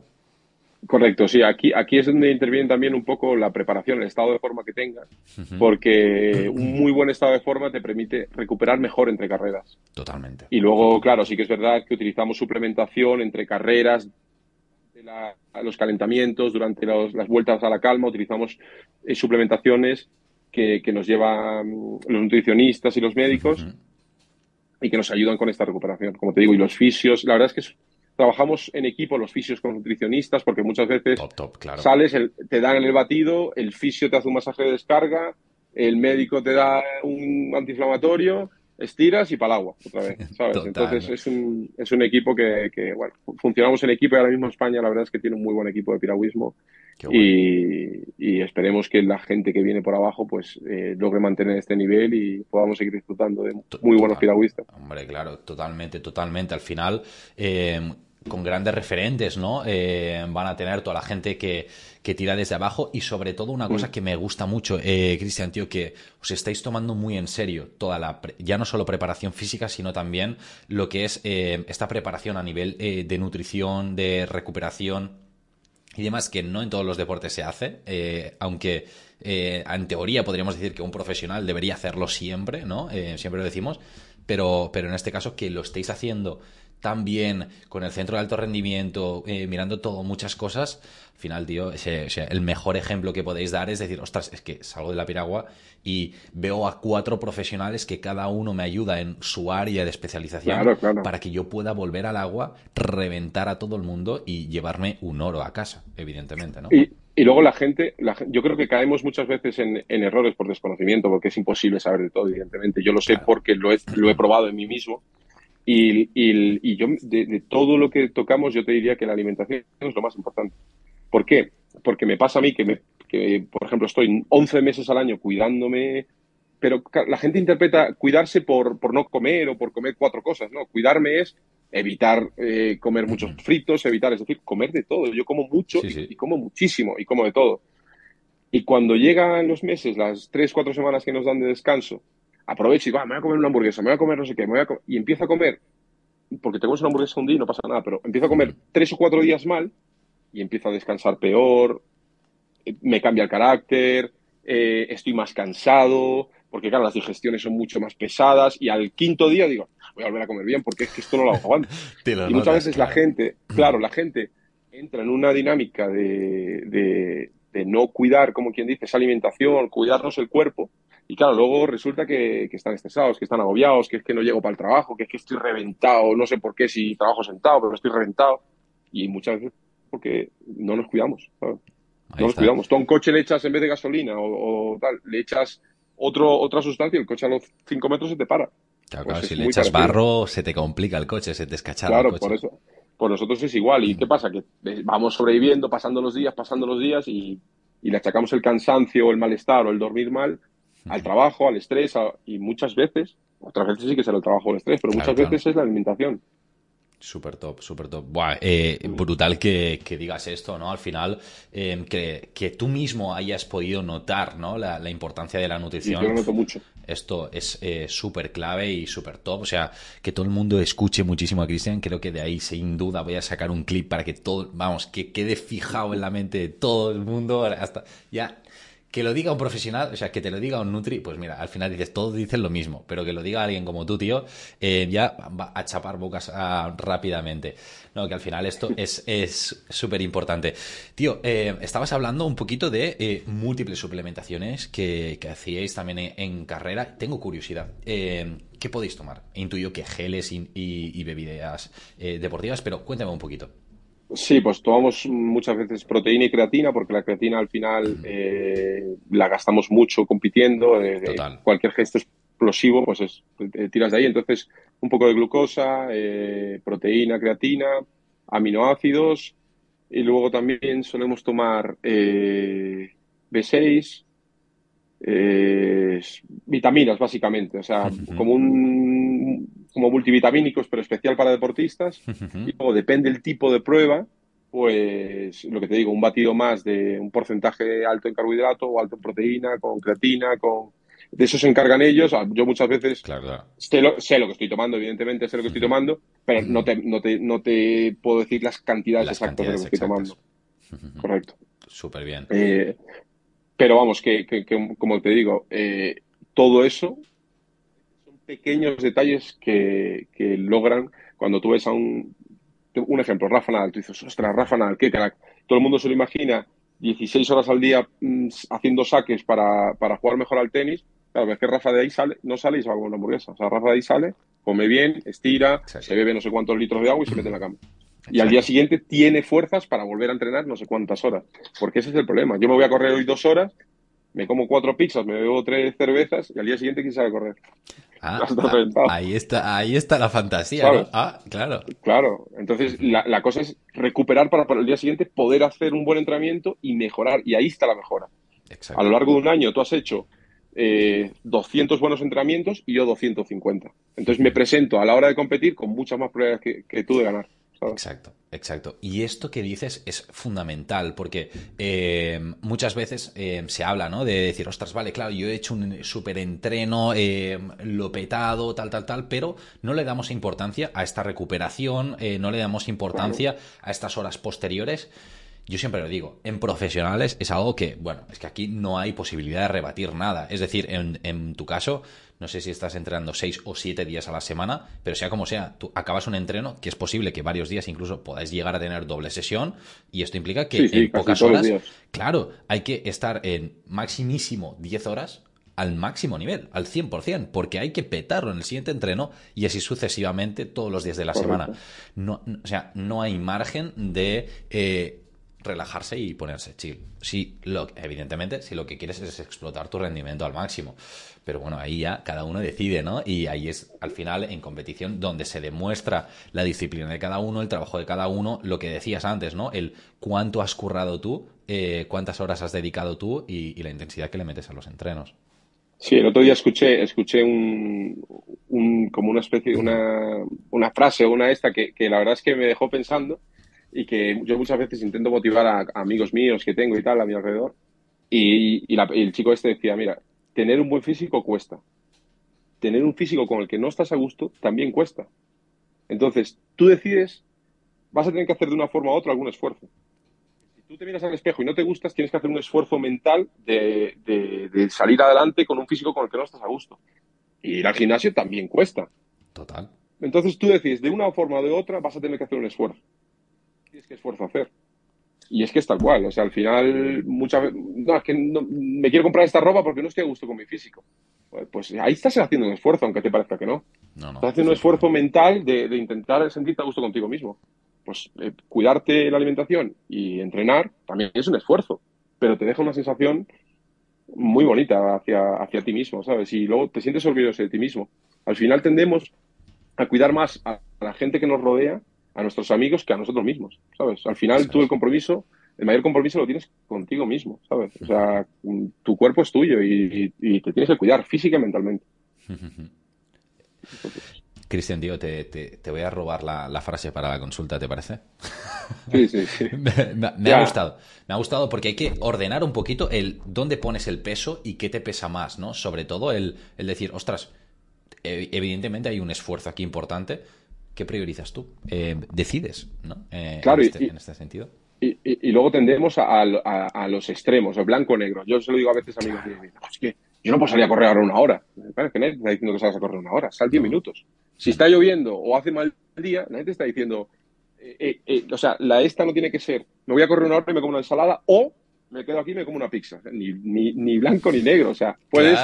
Correcto, sí, aquí, aquí es donde interviene también un poco la preparación, el estado de forma que tengas, porque un muy buen estado de forma te permite recuperar mejor entre carreras. Totalmente. Y luego, claro, sí que es verdad que utilizamos suplementación entre carreras, los calentamientos, durante las vueltas a la calma, utilizamos eh, suplementaciones que, nos llevan los nutricionistas y los médicos y que nos ayudan con esta recuperación, como te digo, y los fisios. La verdad es que trabajamos en equipo los fisios con nutricionistas porque muchas veces sales, te dan el batido, el fisio te hace un masaje de descarga, el médico te da un antiinflamatorio estiras y para el agua otra vez, ¿sabes? Entonces es un, es un equipo que, que, bueno, funcionamos en equipo y ahora mismo España la verdad es que tiene un muy buen equipo de piragüismo y, esperemos que la gente que viene por abajo pues eh, logre mantener este nivel y podamos seguir disfrutando de muy buenos piragüistas. Hombre, claro, totalmente, totalmente. Al final, eh, con grandes referentes, ¿no? Eh, van a tener toda la gente que, que, tira desde abajo y sobre todo una cosa que me gusta mucho, eh, Cristian, tío, que os estáis tomando muy en serio toda la, ya no solo preparación física, sino también lo que es eh, esta preparación a nivel de nutrición, de recuperación y demás, que no en todos los deportes se hace, aunque en teoría podríamos decir que un profesional debería hacerlo siempre, ¿no? siempre lo decimos, pero, pero en este caso que lo estéis haciendo también con el centro de alto rendimiento, eh, mirando todo, muchas cosas, al final, tío, el mejor ejemplo que podéis dar es decir, ostras, es que salgo de la piragua y veo a cuatro profesionales que cada uno me ayuda en su área de especialización para que yo pueda volver al agua, reventar a todo el mundo y llevarme un oro a casa, evidentemente, ¿no? y luego la gente, yo creo que caemos muchas veces en, errores por desconocimiento, porque es imposible saber de todo, evidentemente. Yo lo sé porque lo he, lo he probado en mí mismo. Y, y, yo, de, todo lo que tocamos, yo te diría que la alimentación es lo más importante. ¿Por qué? Porque me pasa a mí que, me, que por ejemplo, estoy 11 meses al año cuidándome, pero la gente interpreta cuidarse por, por no comer o por comer cuatro cosas, ¿no? Cuidarme es evitar eh, comer muchos fritos, evitar, es decir, comer de todo. Yo como mucho Y, como muchísimo y como de todo. Y cuando llegan los meses, las tres, cuatro semanas que nos dan de descanso, aprovecho y digo, me voy a comer una hamburguesa, me voy a comer no sé qué, me voy a y empiezo a comer, porque tengo una hamburguesa un día y no pasa nada, pero empiezo a comer tres o cuatro días mal y empiezo a descansar peor, eh, me cambia el carácter, eh, estoy más cansado, porque claro, las digestiones son mucho más pesadas y al quinto día digo, voy a volver a comer bien porque es que esto no lo aguanto. y muchas veces la gente, claro, la gente entra en una dinámica de, no cuidar, como quien dice, esa alimentación, cuidarnos el cuerpo, y claro, luego resulta que, están estresados, que están agobiados, que es que no llego para el trabajo, que es que estoy reventado, no sé por qué si trabajo sentado, pero estoy reventado. Y muchas veces porque no nos cuidamos. No nos cuidamos. Tú a un coche le echas en vez de gasolina o, tal, le echas otro, otra sustancia y el coche a los 5 metros se te para. Claro, pues si le echas barro, se te complica el coche, se te escachala claro, el coche. por eso. Por nosotros es igual. ¿Y qué pasa? Que vamos sobreviviendo, pasando los días, pasando los días y, le achacamos el cansancio, el malestar o el dormir mal al trabajo, al estrés y muchas veces, otras veces sí que será el trabajo o el estrés, pero muchas veces es la alimentación. Súper top, súper top. Buah, eh, brutal que, digas esto, ¿no? Al final, em, que, que, tú mismo hayas podido notar, ¿no? La, importancia de la nutrición. yo lo noto mucho. Esto es eh, súper clave y súper top. O sea, que todo el mundo escuche muchísimo a Cristian. Creo que de ahí, sin duda, voy a sacar un clip para que todo, vamos, que quede fijado en la mente de todo el mundo. Hasta ya que lo diga un profesional, o sea, que te lo diga un Nutri, pues mira, al final dices, todos dicen lo mismo, pero que lo diga alguien como tú, tío, eh, ya va a chapar bocas ah, rápidamente. No, que al final esto es súper importante. Tío, eh, estabas hablando un poquito de eh, múltiples suplementaciones que, hacíais también en, carrera. Tengo curiosidad. ¿Qué podéis tomar? Intuyo que geles y, y bebidas deportivas, pero cuéntame un poquito. Sí, pues tomamos muchas veces proteína y creatina, porque la creatina al final eh, la gastamos mucho compitiendo. Eh, eh, cualquier gesto explosivo, pues es, tiras de ahí. Entonces, un poco de glucosa, proteína, creatina, aminoácidos. Y luego también solemos tomar B6, vitaminas, básicamente. O sea, como un como multivitamínicos, pero especial para deportistas. Y luego depende el tipo de prueba, pues lo que te digo, un batido más de un porcentaje alto en carbohidrato o alto en proteína, con creatina, con... De eso se encargan ellos. Ah, yo muchas veces Sé, lo, que estoy tomando, evidentemente sé lo que estoy tomando, pero no, te, no, te, no te puedo decir las cantidades exactas de lo que estoy tomando. Correcto. Súper bien. Eh, pero vamos, que, que, como te digo, eh, todo eso pequeños detalles que, logran cuando tú ves a un, un ejemplo, Rafa Nadal, tú dices, ostras, Rafa Nadal, qué crack. Todo el mundo se lo imagina 16 horas al día mm, haciendo saques para, jugar mejor al tenis. Claro, ves que Rafa de ahí sale, no sale y se va a comer una hamburguesa. O sea, Rafa de ahí sale, come bien, estira, se bebe no sé cuántos litros de agua y se mete en la cama. Y al día siguiente tiene fuerzas para volver a entrenar no sé cuántas horas. Porque ese es el problema. Yo me voy a correr hoy dos horas, me como cuatro pizzas, me bebo tres cervezas y al día siguiente quise correr. Ah, ah, ahí está, ahí está la fantasía, Ah, claro. Claro. Entonces, la, cosa es recuperar para, para, el día siguiente poder hacer un buen entrenamiento y mejorar. Y ahí está la mejora. A lo largo de un año tú has hecho eh, 200 buenos entrenamientos y yo 250. Entonces me presento a la hora de competir con muchas más pruebas que, que tú de ganar. Exacto, exacto. Y esto que dices es fundamental porque eh, muchas veces eh, se habla, ¿no? De decir, ostras, vale, claro, yo he hecho un súper entreno, eh, lo petado, tal, tal, tal, pero no le damos importancia a esta recuperación, no le damos importancia a estas horas posteriores. Yo siempre lo digo, en profesionales es algo que, bueno, es que aquí no hay posibilidad de rebatir nada. Es decir, en, en tu caso, no sé si estás entrenando seis o siete días a la semana, pero sea como sea, tú acabas un entreno que es posible que varios días incluso podáis llegar a tener doble sesión y esto implica que en pocas horas, claro, hay que estar en maximísimo 10 horas al máximo nivel, al 100%, porque hay que petarlo en el siguiente entreno y así sucesivamente todos los días de la semana. No, o sea, no hay margen de... Eh, relajarse y ponerse chill. Si lo, evidentemente, si lo que quieres es explotar tu rendimiento al máximo. Pero bueno, ahí ya cada uno decide, ¿no? Y ahí es al final en competición donde se demuestra la disciplina de cada uno, el trabajo de cada uno, lo que decías antes, ¿no? El cuánto has currado tú, eh, cuántas horas has dedicado tú y, la intensidad que le metes a los entrenos. Sí, el otro día escuché, escuché un, como una especie una, una frase o una esta que, que la verdad es que me dejó pensando y que yo muchas veces intento motivar a, amigos míos que tengo y tal a mi alrededor. Y, el chico este decía, mira, tener un buen físico cuesta. Tener un físico con el que no estás a gusto también cuesta. Entonces, tú decides, vas a tener que hacer de una forma u otra algún esfuerzo. Si tú te miras al espejo y no te gustas, tienes que hacer un esfuerzo mental de, de salir adelante con un físico con el que no estás a gusto. Y ir al gimnasio también cuesta. Total. Entonces tú decides, de una forma o de otra vas a tener que hacer un esfuerzo tienes que esfuerzo hacer. Y es que es tal cual, o sea, al final muchas veces, no, es que me quiero comprar esta ropa porque no estoy a gusto con mi físico. Pues, pues ahí estás haciendo un esfuerzo, aunque te parezca que no. no, no estás haciendo un esfuerzo mental de, intentar sentirte a gusto contigo mismo. Pues eh, cuidarte la alimentación y entrenar también es un esfuerzo, pero te deja una sensación muy bonita hacia, hacia ti mismo, ¿sabes? Y luego te sientes orgulloso de ti mismo. Al final tendemos a cuidar más a la gente que nos rodea a nuestros amigos que a nosotros mismos, ¿sabes? Al final tú el compromiso, el mayor compromiso lo tienes contigo mismo, ¿sabes? O sea, tu cuerpo es tuyo y, te tienes que cuidar física y mentalmente. Cristian, tío, te, voy a robar la, frase para la consulta, ¿te parece? Sí, sí, sí. me, ha gustado. Me ha gustado porque hay que ordenar un poquito el dónde pones el peso y qué te pesa más, ¿no? Sobre todo el, el decir, ostras, evidentemente hay un esfuerzo aquí importante, ¿qué priorizas tú? Eh, decides, ¿no? Eh, claro, en, este, en, este, sentido. Y, luego tendemos a, los extremos, el blanco-negro. Yo se lo digo a veces a amigos míos, es que yo no puedo salir a correr ahora una hora. Claro, que nadie está diciendo que salgas a correr una hora, sal 10 minutos. Si está lloviendo o hace mal día, nadie te está diciendo, eh, o sea, la esta no tiene que ser, me voy a correr una hora y me como una ensalada o me quedo aquí y me como una pizza. Ni, ni, blanco ni negro. O sea, puedes.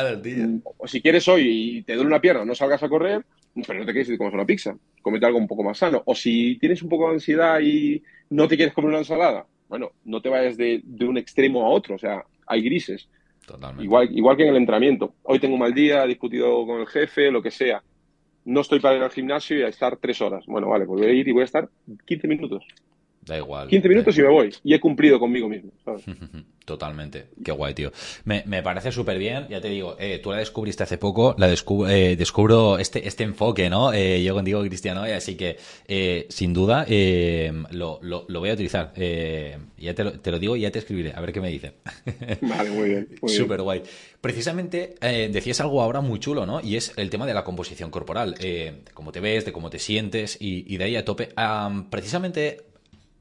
o si quieres hoy y te duele una pierna, no salgas a correr, pero no te quedes y te comes una pizza. Comete algo un poco más sano. O si tienes un poco de ansiedad y no te quieres comer una ensalada, bueno, no te vayas de, un extremo a otro. O sea, hay grises. Totalmente. Igual, igual que en el entrenamiento. Hoy tengo un mal día, he discutido con el jefe, lo que sea. No estoy para ir al gimnasio y a estar tres horas. Bueno, vale, pues voy a ir y voy a estar 15 minutos. Da igual. 15 minutos y me voy. Y he cumplido conmigo mismo. Totalmente. Qué guay, tío. Me, parece súper bien. Ya te digo, eh, tú la descubriste hace poco. La eh, descubro este, este enfoque, ¿no? Eh, yo contigo, Cristiano. Así que, sin duda, lo, voy a utilizar. ya te lo, te lo, digo y ya te escribiré. A ver qué me dice. Vale, muy bien. Súper guay. Precisamente decías algo ahora muy chulo, ¿no? Y es el tema de la composición corporal. de cómo te ves, de cómo te sientes y, de ahí a tope. precisamente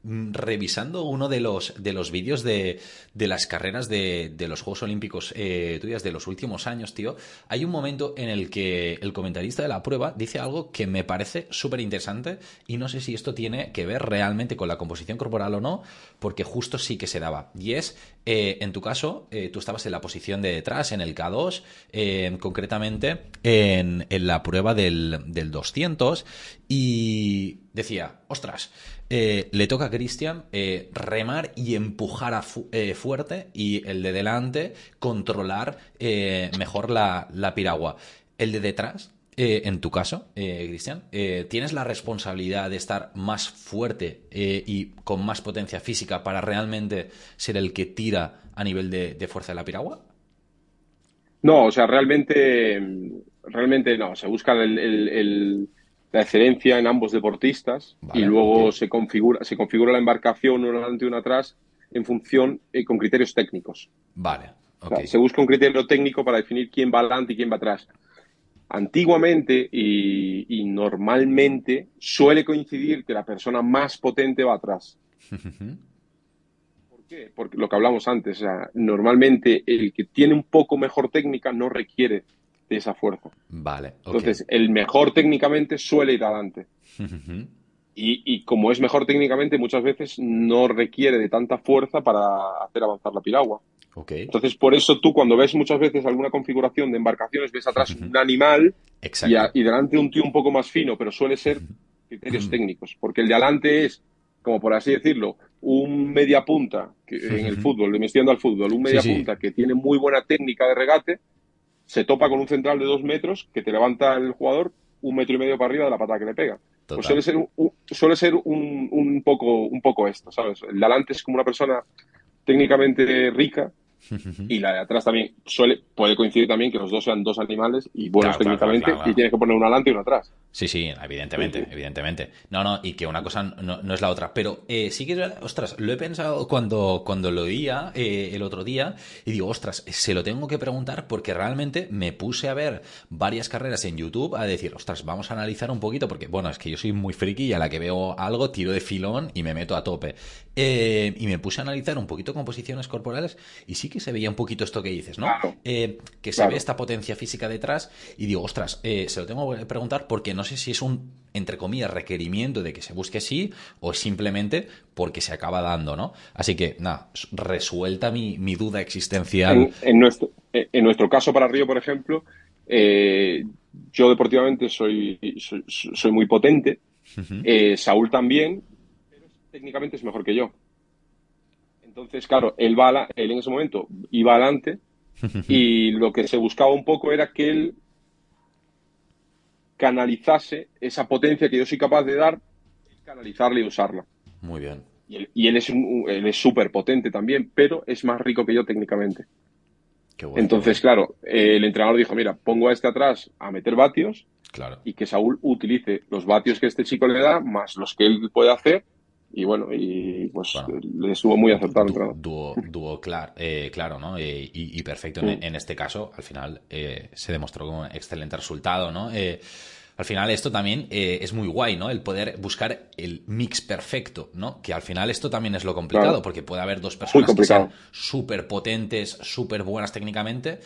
revisando uno de los, de los vídeos de, de las carreras de, de, los Juegos Olímpicos eh, tuyas de los últimos años, tío, hay un momento en el que el comentarista de la prueba dice algo que me parece súper interesante y no sé si esto tiene que ver realmente con la composición corporal o no, porque justo sí que se daba. Y es, eh, en tu caso, eh, tú estabas en la posición de detrás, en el K2, concretamente en, en, la prueba del, del 200, y decía, ostras, eh, le toca a Cristian eh, remar y empujar a eh, fuerte y el de delante controlar mejor la, piragua. El de detrás, en tu caso, Cristian, tienes la responsabilidad de estar más fuerte y con más potencia física para realmente ser el que tira a nivel de, fuerza de la piragua. No, o sea, realmente, realmente no. Se busca el la excelencia en ambos deportistas y luego se configura se configura la embarcación una adelante y una atrás en función eh, con criterios técnicos. Vale. se busca un criterio técnico para definir quién va adelante y quién va atrás. Antiguamente y, normalmente suele coincidir que la persona más potente va atrás. ¿Por qué? Porque lo que hablamos antes, normalmente el que tiene un poco mejor técnica no requiere de esa fuerza. Vale. Entonces, el mejor técnicamente suele ir adelante. y, como es mejor técnicamente, muchas veces no requiere de tanta fuerza para hacer avanzar la piragua. Okay. Entonces, por eso tú cuando ves muchas veces alguna configuración de embarcaciones, ves atrás un animal y, y, delante un tío un poco más fino, pero suele ser criterios técnicos, porque el de adelante es, como por así decirlo, un media punta que, en el fútbol, me estoy al fútbol, un media punta que tiene muy buena técnica de regate, se topa con un central de dos metros que te levanta el jugador un metro y medio para arriba de la patada que le pega. Pues suele ser, un, suele ser un, un, poco, un poco esto, ¿sabes? El de adelante es como una persona técnicamente rica y la de atrás también suele, puede coincidir también que los dos sean dos animales y buenos técnicamente y tienes que poner uno adelante y uno atrás. Sí, sí, evidentemente, evidentemente. No, no, y que una cosa no, es la otra. Pero eh, sí que, ostras, lo he pensado cuando, cuando lo oía eh, el otro día y digo, ostras, se lo tengo que preguntar porque realmente me puse a ver varias carreras en YouTube a decir, ostras, vamos a analizar un poquito porque, bueno, es que yo soy muy friki y a la que veo algo tiro de filón y me meto a tope. Eh, y me puse a analizar un poquito composiciones corporales y sí que se veía un poquito esto que dices, ¿no? que se ve esta potencia física detrás y digo, ostras, se lo tengo que preguntar porque no sé si es un, entre comillas, requerimiento de que se busque así o simplemente porque se acaba dando, ¿no? Así que, nada, resuelta mi, duda existencial. En, nuestro, en nuestro caso para Río, por ejemplo, eh, yo deportivamente soy, soy, muy potente, eh, Saúl también, pero técnicamente es mejor que yo. Entonces, claro, él, va él en ese momento iba adelante y lo que se buscaba un poco era que él canalizase esa potencia que yo soy capaz de dar, canalizarla y usarla. Muy bien. Y él, es súper potente también, pero es más rico que yo técnicamente. Entonces, claro, el entrenador dijo, mira, pongo a este atrás a meter vatios claro. y que Saúl utilice los vatios que este chico le da más los que él puede hacer y bueno, y pues le estuvo muy acertado el entrenador. Dúo, eh, claro, ¿no? Eh, y, perfecto en, en, este caso, al final eh, se demostró como un excelente resultado, ¿no? al final esto también es muy guay, ¿no? El poder buscar el mix perfecto, ¿no? Que al final esto también es lo complicado, porque puede haber dos personas que sean súper potentes, súper buenas técnicamente,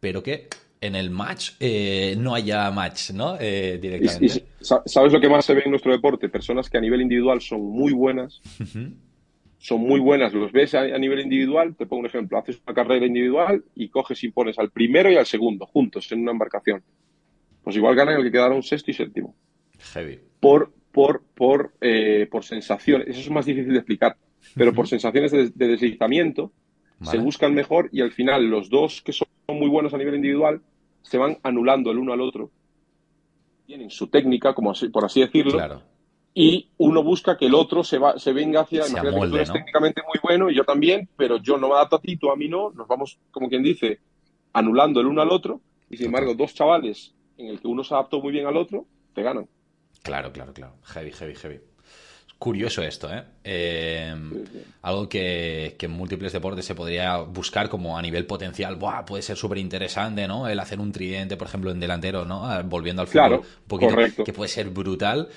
pero que en el match eh, no haya match, ¿no? Eh, directamente. ¿Sabes lo que más se ve en nuestro deporte? Personas que a nivel individual son muy buenas. Son muy buenas, los ves a, nivel individual. Te pongo un ejemplo: haces una carrera individual y coges y pones al primero y al segundo juntos en una embarcación. Pues igual ganan el que quedaron sexto y séptimo. Heavy. Por, por, por, eh, por sensaciones. Eso es más difícil de explicar. Pero por sensaciones de, deslizamiento se buscan mejor y al final los dos que son muy buenos a nivel individual se van anulando el uno al otro. Tienen su técnica, como por así decirlo. Y uno busca que el otro se, va, se venga hacia. Se que tú eres técnicamente muy bueno y yo también, pero yo no me adapto a ti, tú a mí no. Nos vamos, como quien dice, anulando el uno al otro. Y sin embargo, dos chavales en el que uno se adaptó muy bien al otro, te ganan. Claro, claro, claro. Heavy, heavy, heavy. Curioso esto, ¿eh? eh algo que, en múltiples deportes se podría buscar como a nivel potencial. Buah, puede ser súper interesante, ¿no? El hacer un tridente, por ejemplo, en delantero, ¿no? Ah, volviendo al fútbol un poquito, que puede ser brutal,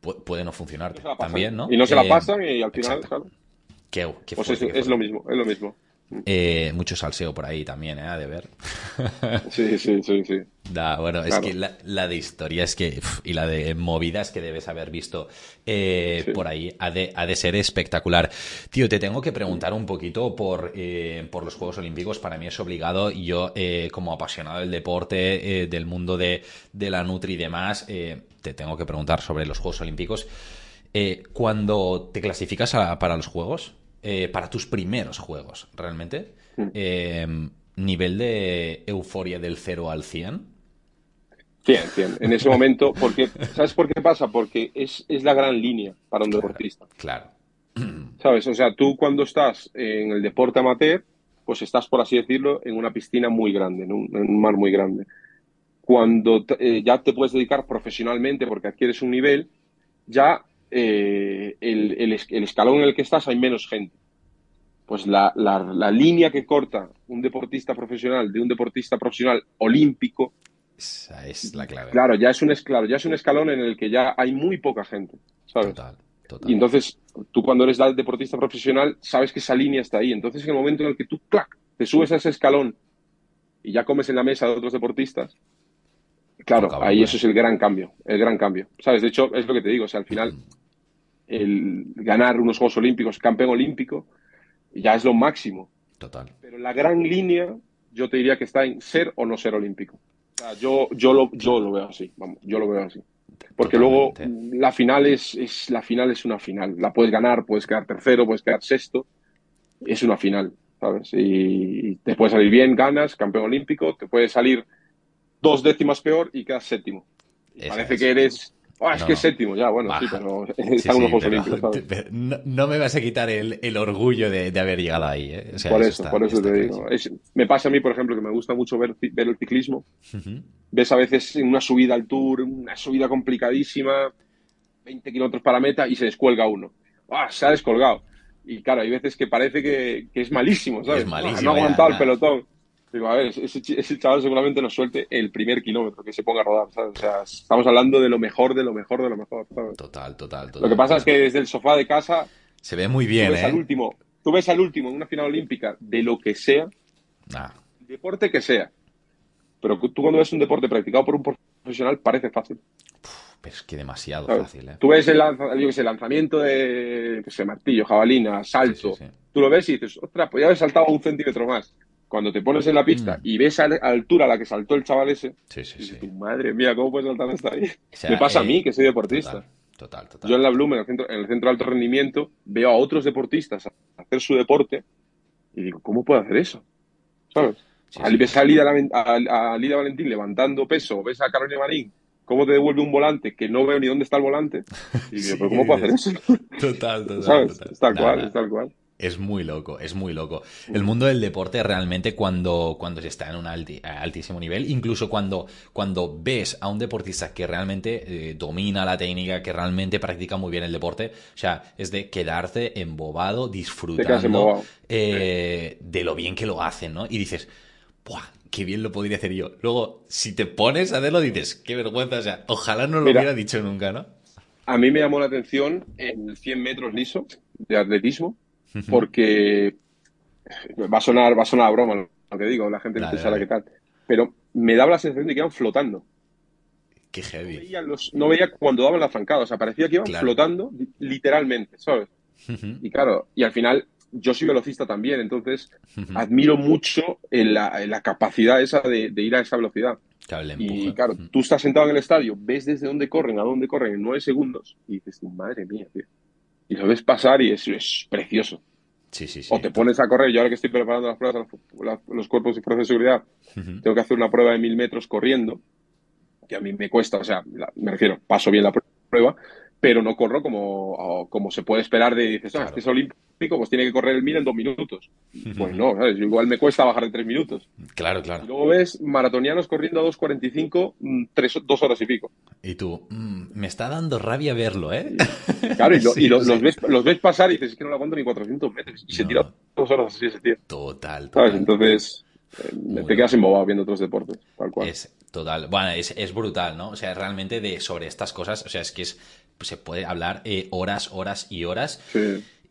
puede no funcionar también, ¿no? Y no se la eh, pasan y al final, claro. Qué, pues es, lo mismo, es lo mismo. Eh, mucho salseo por ahí también, ¿eh? de ver. sí, sí, sí, sí. Da, bueno, es que la, de historia es que, y la de movidas que debes haber visto eh, por ahí, ha de, ha de ser espectacular. Tío, te tengo que preguntar un poquito por, eh, por los Juegos Olímpicos. Para mí es obligado, yo, como apasionado del deporte, del mundo de, de, la Nutri y demás, te tengo que preguntar sobre los Juegos Olímpicos. cuando te clasificas para los Juegos, eh, para tus primeros juegos, realmente. Mm. Eh, nivel de euforia del 0 al 100. 100, 100. En ese momento, porque, ¿sabes por qué pasa? Porque es, la gran línea para un deportista. Claro. ¿Sabes? O sea, tú cuando estás en el deporte amateur, pues estás, por así decirlo, en una piscina muy grande, en un, mar muy grande. Cuando eh, ya te puedes dedicar profesionalmente porque adquieres un nivel, ya eh, el, escalón en el que estás hay menos gente. Pues la, línea que corta un deportista profesional de un deportista profesional olímpico. Esa es la clave. Claro, ya es un, claro, ya es un escalón en el que ya hay muy poca gente. ¿sabes? Y entonces, tú cuando eres deportista profesional, sabes que esa línea está ahí. Entonces, en el momento en el que tú, clac, te subes a ese escalón y ya comes en la mesa de otros deportistas, Claro, ahí eso es el gran cambio, el gran cambio. ¿Sabes? De hecho, es lo que te digo, o sea, al final, el ganar unos Juegos Olímpicos, campeón olímpico, ya es lo máximo. Total. Pero la gran línea, yo te diría que está en ser o no ser olímpico. O sea, yo, yo, lo, yo lo veo así, vamos, yo lo veo así. Porque luego la final es, es, la final es una final. La puedes ganar, puedes quedar tercero, puedes quedar sexto. Es una final, ¿sabes? Y te puede salir bien, ganas, campeón olímpico, te puede salir dos décimas peor y quedas séptimo. Parece que eres Ah, es que es séptimo, ya, bueno, sí, pero No, me vas a quitar el, orgullo de, haber llegado ahí. ¿eh? por eso, por eso te digo. me pasa a mí, por ejemplo, que me gusta mucho ver, ver el ciclismo. Ves a veces una subida al tour, una subida complicadísima, 20 kilómetros para meta y se descuelga uno. ¡Ah! Se ha descolgado. Y claro, hay veces que parece que, es malísimo, ¿sabes? Es malísimo. no ha aguantado el pelotón. Digo, a ver, ese, chaval seguramente nos suelte el primer kilómetro, que se ponga a rodar, ¿sabes? O sea, estamos hablando de lo mejor, de lo mejor, de lo mejor, Total, total, total. Lo que pasa es que desde el sofá de casa... Se ve muy bien, tú ves ¿eh? Al último, tú ves al último en una final olímpica, de lo que sea, deporte que sea, pero tú cuando ves un deporte practicado por un profesional parece fácil. pero es que demasiado fácil, ¿eh? Tú ves el, lanzamiento de, sé, martillo, jabalina, salto, tú lo ves y dices, ostras, pues ya haber saltado un centímetro más cuando te pones en la pista mm. y ves a la altura a la que saltó el chaval ese, sí, sí, tu madre mía, ¿cómo puedes saltar hasta ahí? Me pasa a mí, eh, que soy deportista. Total, total, Yo en la Bloom, en el, centro, en el centro de alto rendimiento, veo a otros deportistas hacer su deporte y digo, ¿cómo puedo hacer eso? ¿Sabes? ves a Lida, Valentín levantando peso, ves a Carolina Marín cómo te devuelve un volante que no veo ni dónde está el volante. Y digo, ¿pero cómo puedo hacer eso? Total, total. ¿Sabes? Es tal cual, es tal cual. Es muy loco, es muy loco. El mundo del deporte realmente cuando, cuando se está en un altísimo nivel, incluso cuando, cuando ves a un deportista que realmente eh, domina la técnica, que realmente practica muy bien el deporte, o sea, es de quedarte embobado, disfrutando eh, de lo bien que lo hacen, ¿no? Y dices, ¡buah! Qué bien lo podría hacer yo. Luego, si te pones a hacerlo, dices, qué vergüenza, o sea, ojalá no lo hubiera dicho nunca, ¿no? A mí me llamó la atención en 100 metros liso de atletismo porque va a sonar, va a sonar a broma lo que digo, la gente no pensará qué tal, pero me daba la sensación de que iban flotando. Qué heavy. No veía, no veía cuando daban la zancada, o sea, parecía que iban flotando literalmente, ¿sabes? Y claro, y al final yo soy velocista también, entonces admiro mucho la, capacidad esa de, ir a esa velocidad. y claro, tú estás sentado en el estadio, ves desde dónde corren, a dónde corren en nueve segundos y dices, madre mía, tío y lo ves pasar y es, es precioso. Sí, sí, sí. O te pones a correr. Yo ahora que estoy preparando las pruebas, los cuerpos y fuerzas de seguridad, tengo que hacer una prueba de mil metros corriendo, que a mí me cuesta, o sea, me refiero, paso bien la prueba, pero no corro como, como se puede esperar de, dices, ah, este es olímpico, pues tiene que correr el mil en dos minutos. Pues no, ¿sabes? igual me cuesta bajar de tres minutos. Claro, claro. Y luego ves maratonianos corriendo a 2.45, mm, tres, dos horas y pico. Y tú, mm, me está dando rabia verlo, ¿eh? Claro, y, los, ves, los ves pasar y dices, es que no lo aguanto ni 400 metros. Y se tira dos horas así ese tío. Total, total. ¿Sabes? Entonces, eh, te quedas embobado viendo otros deportes, tal cual. Es total. Bueno, es, es brutal, ¿no? O sea, realmente de sobre estas cosas, o sea, es que es se puede hablar eh, horas, horas y horas.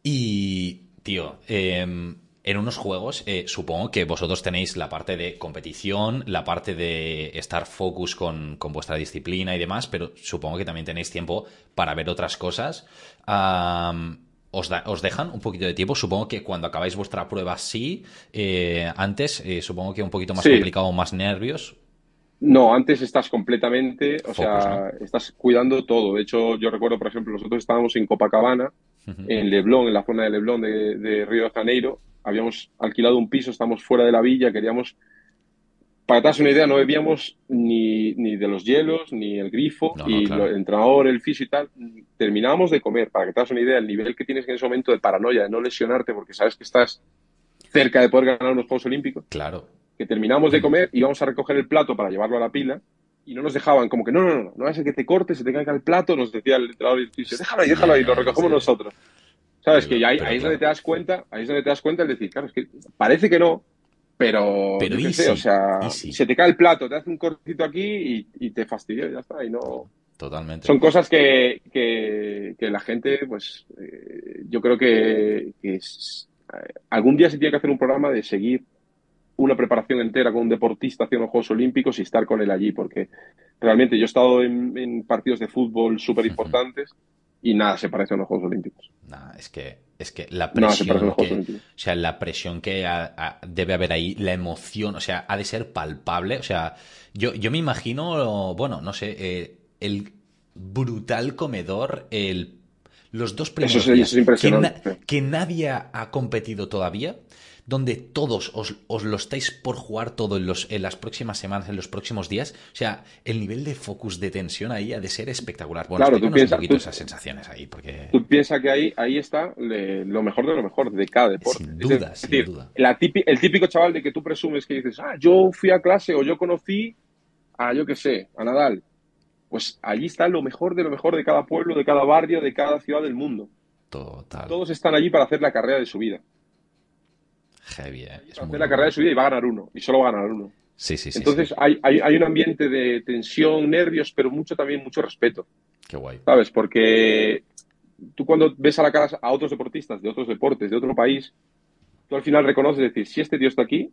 Y, tío, em, en unos juegos eh, supongo que vosotros tenéis la parte de competición, la parte de estar focus con, vuestra disciplina y demás, pero supongo que también tenéis tiempo para ver otras cosas. os, os, dejan un poquito de tiempo. Supongo que cuando acabáis vuestra prueba sí. Eh, antes, supongo que un poquito más complicado, más nervios. No, antes estás completamente, o sea, estás cuidando todo. De hecho, yo recuerdo, por ejemplo, nosotros estábamos en Copacabana, en Leblon, en la zona de Leblon de, Río de Janeiro. Habíamos alquilado un piso, estamos fuera de la villa, queríamos para que te una idea, no bebíamos ni, ni, de los hielos, ni el grifo, y el entrenador, el fisio y tal. Terminábamos de comer, para que te una idea, el nivel que tienes en ese momento de paranoia, de no lesionarte porque sabes que estás cerca de poder ganar unos Juegos Olímpicos. Claro que terminamos de comer, íbamos a recoger el plato para llevarlo a la pila y no nos dejaban, como que no, no, no, no, es que te cortes, se te caiga el plato, nos decía el entrenador y dice, déjalo ahí, déjalo ahí, lo recogemos nosotros. ¿Sabes? que ahí, ahí es donde te das cuenta, ahí es donde te das cuenta el decir, claro, es que parece que no, pero, pero yo sé, o sea, se te cae el plato, te hace un cortito aquí y, te fastidia, ya está, y no... Totalmente. Son cosas que, que, la gente, pues, eh, yo creo que, que es, eh, algún día se tiene que hacer un programa de seguir una preparación entera con un deportista hacia los Juegos Olímpicos y estar con él allí, porque realmente yo he estado en, partidos de fútbol súper importantes y nada se parece a los Juegos Olímpicos. Nada, es que, es que la presión que, o sea, la presión que debe haber ahí, la emoción, o sea, ha de ser palpable. O sea, yo, yo me imagino, bueno, no sé, eh, el brutal comedor el los dos días que, nadie ha competido todavía donde todos os, lo estáis por jugar todo en, los, en las próximas semanas, en los próximos días. O sea, el nivel de focus de tensión ahí ha de ser espectacular. Bueno, claro, tú piensas, un poquito esas sensaciones ahí. Porque... Tú piensas que ahí, ahí está lo mejor de lo mejor de cada deporte. Sin duda, sin duda. el típico chaval de que tú presumes que dices, ah, yo fui a clase o yo conocí a, yo qué sé, a Nadal. Pues allí está lo mejor de lo mejor de cada pueblo, de cada barrio, de cada ciudad del mundo. Total. Todos están allí para hacer la carrera de su vida. Heavy, eh. hacer la carrera de su vida y va a ganar uno. Y solo va a ganar uno. Sí, sí, sí. Entonces Hay, hay, un ambiente de tensión, nervios, pero mucho también, mucho respeto. Qué guay. ¿Sabes? Porque tú cuando ves a la cara a otros deportistas de otros deportes, de otro país, tú al final reconoces decir, si este tío está aquí...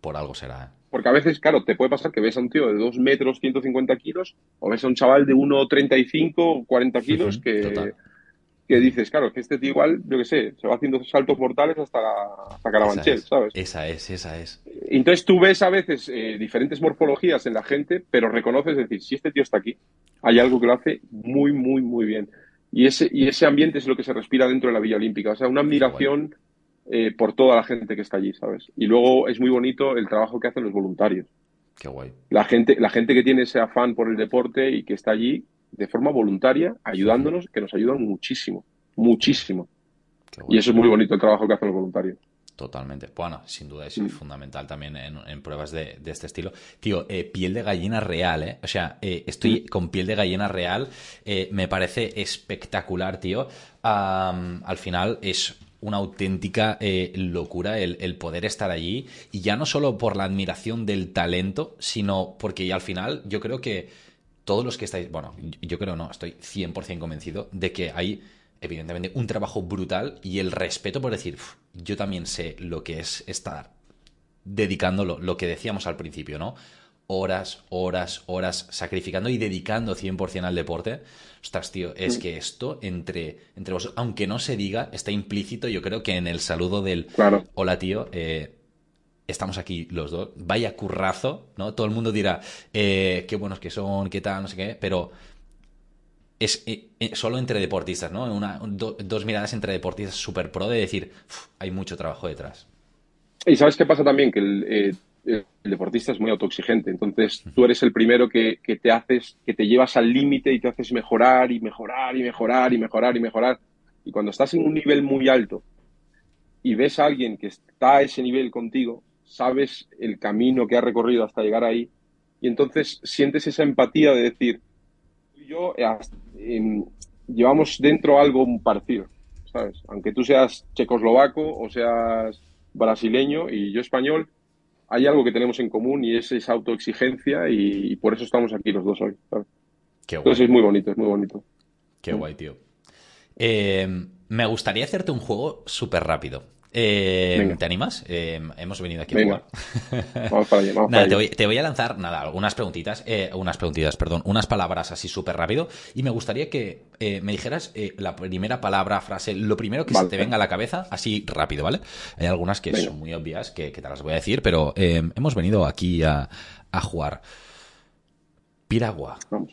Por algo será. ¿eh? Porque a veces, claro, te puede pasar que ves a un tío de 2 metros, 150 kilos, o ves a un chaval de 1,35, 40 kilos, que que dices, claro, que este tío igual, yo qué sé, se va haciendo saltos mortales hasta, hasta Carabanchel, ¿sabes? Esa es, esa es. Entonces tú ves a veces eh, diferentes morfologías en la gente, pero reconoces, decir, si este tío está aquí, hay algo que lo hace muy, muy, muy bien. Y ese, y ese ambiente es lo que se respira dentro de la Villa Olímpica. O sea, una admiración eh, por toda la gente que está allí, ¿sabes? Y luego es muy bonito el trabajo que hacen los voluntarios. Qué guay. La gente, la gente que tiene ese afán por el deporte y que está allí, de forma voluntaria, ayudándonos, que nos ayudan muchísimo, muchísimo. Y eso es muy bonito el trabajo que hacen los voluntarios. Totalmente. Bueno, sin duda es mm. fundamental también en, pruebas de, este estilo. Tío, eh, piel de gallina real, ¿eh? O sea, eh, estoy mm. con piel de gallina real. Eh, me parece espectacular, tío. al final es una auténtica locura el, el, poder estar allí. Y ya no solo por la admiración del talento, sino porque al final yo creo que todos los que estáis, bueno, yo creo no, estoy 100% convencido de que hay, evidentemente, un trabajo brutal y el respeto por decir, yo también sé lo que es estar dedicándolo, lo que decíamos al principio, ¿no? Horas, horas, horas sacrificando y dedicando 100% al deporte. Ostras, tío, es que esto entre, entre vosotros, aunque no se diga, está implícito, yo creo que en el saludo del hola, tío, eh, estamos aquí los dos. Vaya currazo, ¿no? Todo el mundo dirá, eh, qué buenos que son, qué tal, no sé qué, pero es eh, eh, solo entre deportistas, ¿no? Una, dos miradas entre deportistas super pro de decir, hay mucho trabajo detrás. Y sabes qué pasa también, que el, deportista es muy autoexigente, entonces tú eres el primero que, que te haces, que te llevas al límite y te haces mejorar y mejorar y mejorar y mejorar y mejorar. Y cuando estás en un nivel muy alto y ves a alguien que está a ese nivel contigo, sabes el camino que ha recorrido hasta llegar ahí y entonces sientes esa empatía de decir, tú y yo eh, llevamos dentro algo parecido, ¿sabes? Aunque tú seas checoslovaco o seas brasileño y yo español, hay algo que tenemos en común y es esa autoexigencia y, por eso estamos aquí los dos hoy, ¿sabes? Qué guay. Entonces es muy bonito, es muy bonito. Qué guay, tío. Eh, me gustaría hacerte un juego súper rápido. Eh, ¿Te animas? Eh, hemos venido aquí a jugar. Vamos para allá, vamos nada, Te, voy, te, voy, a lanzar, nada, algunas preguntitas, eh, unas preguntitas, perdón, unas palabras así súper rápido. Y me gustaría que me dijeras la primera palabra, frase, lo primero que se te venga a la cabeza, así rápido, ¿vale? Hay algunas que son muy obvias que, te las voy a decir, pero hemos venido aquí a, a jugar. Piragua. Vamos.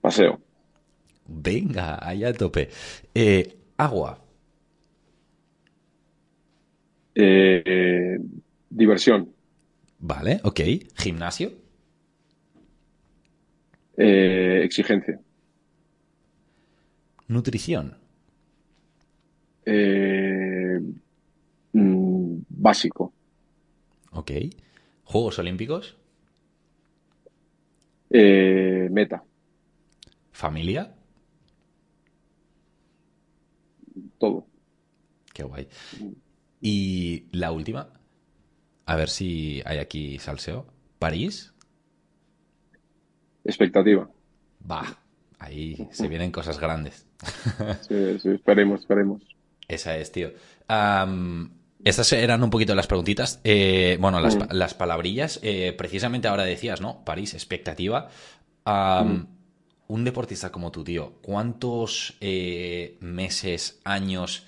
Paseo. Venga, allá a tope. agua. Eh, diversión. Vale, ok. Gimnasio. Eh, exigencia. Nutrición. Eh, mm, básico. Ok. Juegos Olímpicos. meta. Familia. Todo. Qué guay. Y la última, a ver si hay aquí salseo. París. Expectativa. Va, ahí se vienen cosas grandes. Sí, sí, esperemos, esperemos. Esa es, tío. estas eran un poquito las preguntitas. Eh, bueno, las, mm. las palabrillas. Eh, precisamente ahora decías, ¿no? París, expectativa. Mm. Un deportista como tú, tío, ¿cuántos eh, meses, años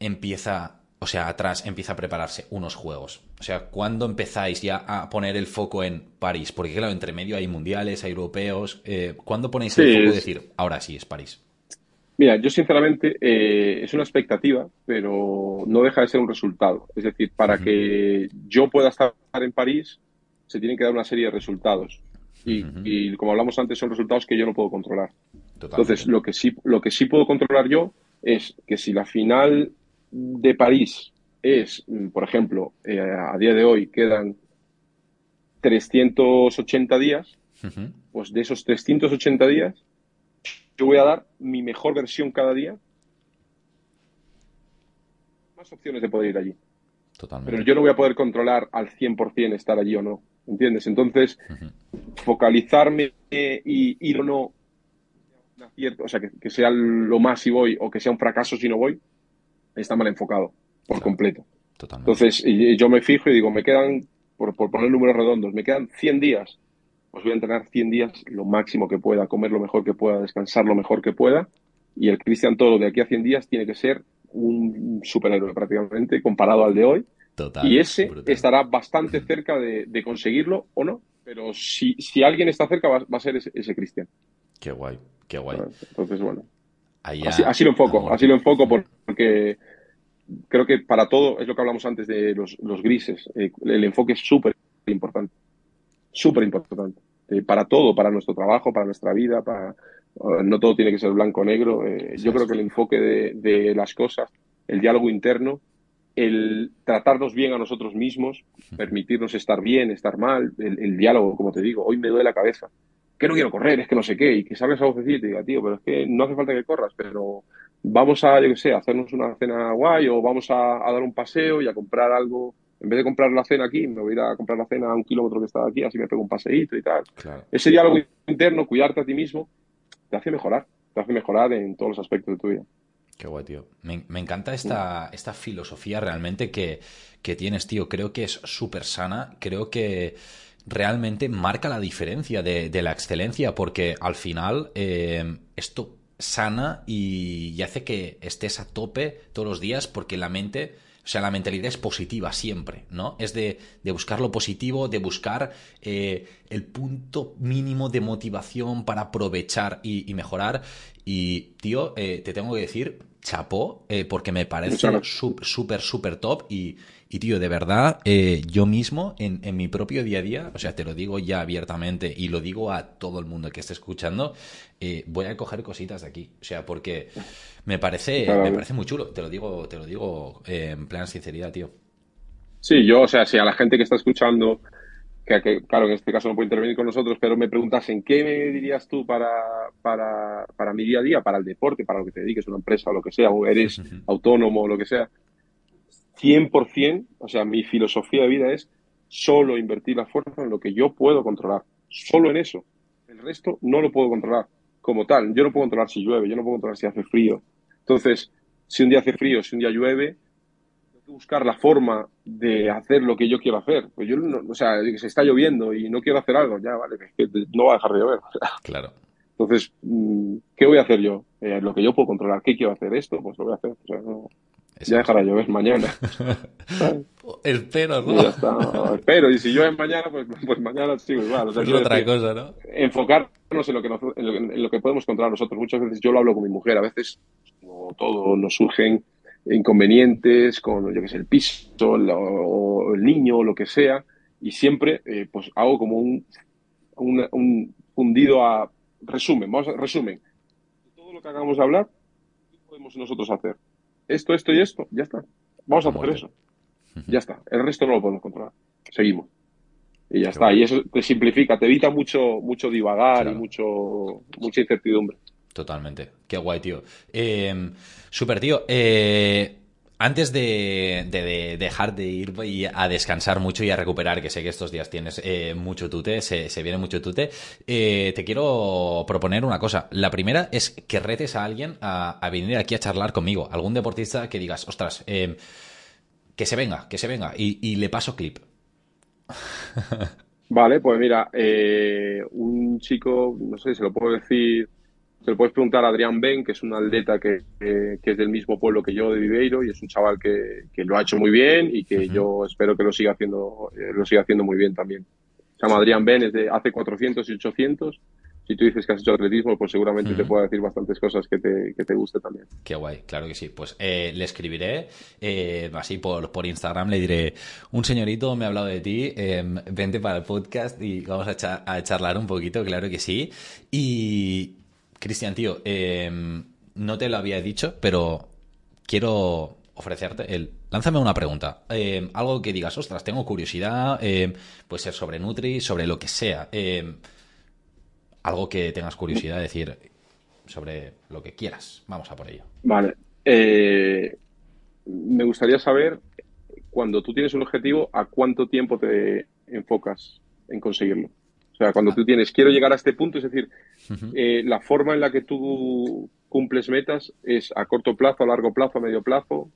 empieza o sea, atrás empieza a prepararse unos juegos? O sea, ¿cuándo empezáis ya a poner el foco en París? Porque claro, entre medio hay mundiales, hay europeos. Eh, ¿Cuándo ponéis el foco y decir, ahora sí es París? Mira, yo sinceramente eh, es una expectativa, pero no deja de ser un resultado. Es decir, para que yo pueda estar en París, se tienen que dar una serie de resultados. Y, como hablamos antes, son resultados que yo no puedo controlar. Entonces, lo que, sí, lo que sí puedo controlar yo es que si la final de París es, por ejemplo, eh, a día de hoy quedan 380 días, pues de esos 380 días yo voy a dar mi mejor versión cada día. Más opciones de poder ir allí. Totalmente. Pero yo no voy a poder controlar al 100% estar allí o no. ¿Entiendes? Entonces, focalizarme y ir o no, o sea, que, sea lo más si voy o que sea un fracaso si no voy, está mal enfocado por completo. Totalmente. Entonces, yo me fijo y digo, me quedan, por, por poner números redondos, me quedan 100 días pues voy a entrenar 100 días lo máximo que pueda, comer lo mejor que pueda, descansar lo mejor que pueda. Y el Cristian Toro de aquí a 100 días tiene que ser un superhéroe prácticamente comparado al de hoy. y ese estará bastante cerca de, conseguirlo o no. Pero si, si alguien está cerca va, a ser ese, Cristian. Qué guay, qué guay. Entonces, bueno. Así, lo enfoco, así lo enfoco porque creo que para todo es lo que hablamos antes de los, grises. Eh, el enfoque es súper importante súper importante. Eh, para todo, para nuestro trabajo, para nuestra vida, para, eh, no todo tiene que ser blanco o negro. Eh, yo creo que el enfoque de, las cosas, el diálogo interno, el tratarnos bien a nosotros mismos, permitirnos estar bien, estar mal, el, diálogo, como te digo, hoy me duele la cabeza. Que no quiero correr, es que no sé qué, y que salgas a vocecita y te diga, tío, pero es que no hace falta que corras, pero vamos a, yo qué sé, hacernos una cena guay o vamos a dar un paseo y a comprar algo en vez de comprar la cena aquí, me voy a ir a comprar la cena a un kilómetro que está aquí, así me pego un paseíto y tal. Ese diálogo interno, cuidarte a ti mismo, te hace mejorar, te hace mejorar en todos los aspectos de tu vida. Qué guay, tío. Me, encanta esta, esta filosofía realmente que, tienes, tío. Creo que es súper sana. Creo que realmente marca la diferencia de, la excelencia porque al final eh, esto sana y hace que estés a tope todos los días porque la mente o sea, la mentalidad es positiva siempre, ¿no? Es de, buscar lo positivo, de buscar eh, el punto mínimo de motivación para aprovechar y, mejorar. Y, tío, eh, te tengo que decir, chapó, eh, porque me parece súper, súper top y, y tío, de verdad, eh, yo mismo en, mi propio día a día, o sea, te lo digo ya abiertamente y lo digo a todo el mundo que esté escuchando, eh, voy a coger cositas de aquí. O sea, porque me parece, me parece muy chulo. Te lo digo, te lo digo eh, en plan sinceridad, tío. Sí, yo, o sea, si a la gente que está escuchando, que, claro, en este caso no puede intervenir con nosotros, pero me preguntasen, ¿qué me dirías tú para, para, para mi día a día, para el deporte, para lo que te dediques, una empresa o lo que sea, o eres autónomo o lo que sea? 100%, o sea, mi filosofía de vida es solo invertir la fuerza en lo que yo puedo controlar, solo en eso. El resto no lo puedo controlar como tal. Yo no puedo controlar si llueve, yo no puedo controlar si hace frío. Entonces, si un día hace frío, si un día llueve, tengo que buscar la forma de hacer lo que yo quiero hacer. Pues yo, no, o sea, se está lloviendo y no quiero hacer algo, ya, vale, no va a dejar de llover. Claro. Entonces, mm, ¿qué voy a hacer yo? Eh, lo que yo puedo controlar. ¿Qué quiero hacer? Esto, pues lo voy a hacer. O sea, no, ya dejará llover mañana. espero, ¿no? ya está, espero. Y si llueve mañana, pues, pues mañana sigo igual. O sea, es otra cosa, ¿no? Enfocarnos en lo, que en, lo, que podemos controlar nosotros. Muchas veces yo lo hablo con mi mujer. A veces, como todo, nos surgen inconvenientes con, yo que sé, el piso o el niño o lo que sea. Y siempre, eh, pues hago como un, un, un fundido a resumen. Vamos a resumen. Todo lo que acabamos de hablar, ¿qué podemos nosotros hacer? Esto, esto y esto, ya está. Vamos a hacer eso. Ya está. El resto no lo podemos controlar. Seguimos. Y ya está. Y eso te simplifica, te evita mucho, mucho divagar y mucho, mucha incertidumbre. Totalmente. Qué guay, tío. Eh, super, tío. Eh, antes de, dejar de ir a descansar mucho y a recuperar, que sé que estos días tienes eh, mucho tute, se, viene mucho tute, eh, te quiero proponer una cosa. La primera es que retes a alguien a, venir aquí a charlar conmigo. Algún deportista que digas, ostras, eh, que se venga, que se venga. Y, le paso clip. Vale, pues mira, un chico, no sé, si se lo puedo decir se lo puedes preguntar a Adrián Ben, que es un atleta que, es del mismo pueblo que yo de Viveiro y es un chaval que, lo ha hecho muy bien y que yo espero que lo siga haciendo eh, lo siga haciendo muy bien también. Se llama Adrián Ben, es de hace 400 y 800 si tú dices que has hecho atletismo, pues seguramente te pueda decir bastantes cosas que te, que te guste también. Qué guay, claro que sí. Pues eh, le escribiré eh, así por, por Instagram, le diré, un señorito me ha hablado de ti, em, vente para el podcast y vamos a, a charlar un poquito, claro que sí. Y, Cristian, tío, em, no te lo había dicho, pero quiero ofrecerte el... Lánzame una pregunta. Em, algo que digas, ostras, tengo curiosidad, puede ser sobre Nutri, sobre lo que sea algo que tengas curiosidad de decir sobre lo que quieras. Vamos a por ello. Vale. Eh, me gustaría saber, cuando tú tienes un objetivo, ¿a cuánto tiempo te enfocas en conseguirlo? O sea, cuando tú tienes, quiero llegar a este punto, es decir, eh, la forma en la que tú cumples metas es a corto plazo, a largo plazo, a medio plazo.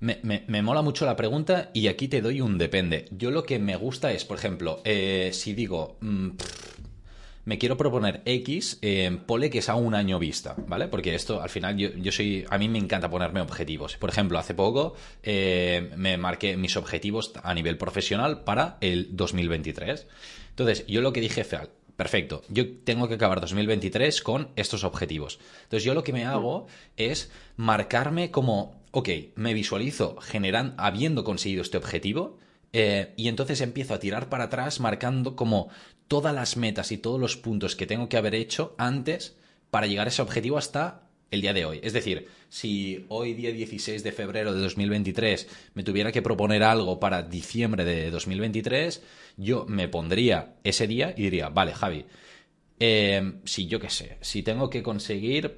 Me, me, mola mucho la pregunta y aquí te doy un depende. Yo lo que me gusta es, por ejemplo, eh, si digo, mm, me quiero proponer X, eh, pole que es a un año vista, ¿vale? Porque esto al final yo, soy, a mí me encanta ponerme objetivos. Por ejemplo, hace poco eh, me marqué mis objetivos a nivel profesional para el 2023. Entonces, yo lo que dije fue, perfecto, yo tengo que acabar 2023 con estos objetivos. Entonces, yo lo que me hago es marcarme como, ok, me visualizo generando, habiendo conseguido este objetivo, eh, y entonces empiezo a tirar para atrás marcando como todas las metas y todos los puntos que tengo que haber hecho antes para llegar a ese objetivo hasta el día de hoy. Es decir, si hoy día 16 de febrero de 2023 me tuviera que proponer algo para diciembre de 2023, yo me pondría ese día y diría, vale, Javi, eh, si yo qué sé, si tengo que conseguir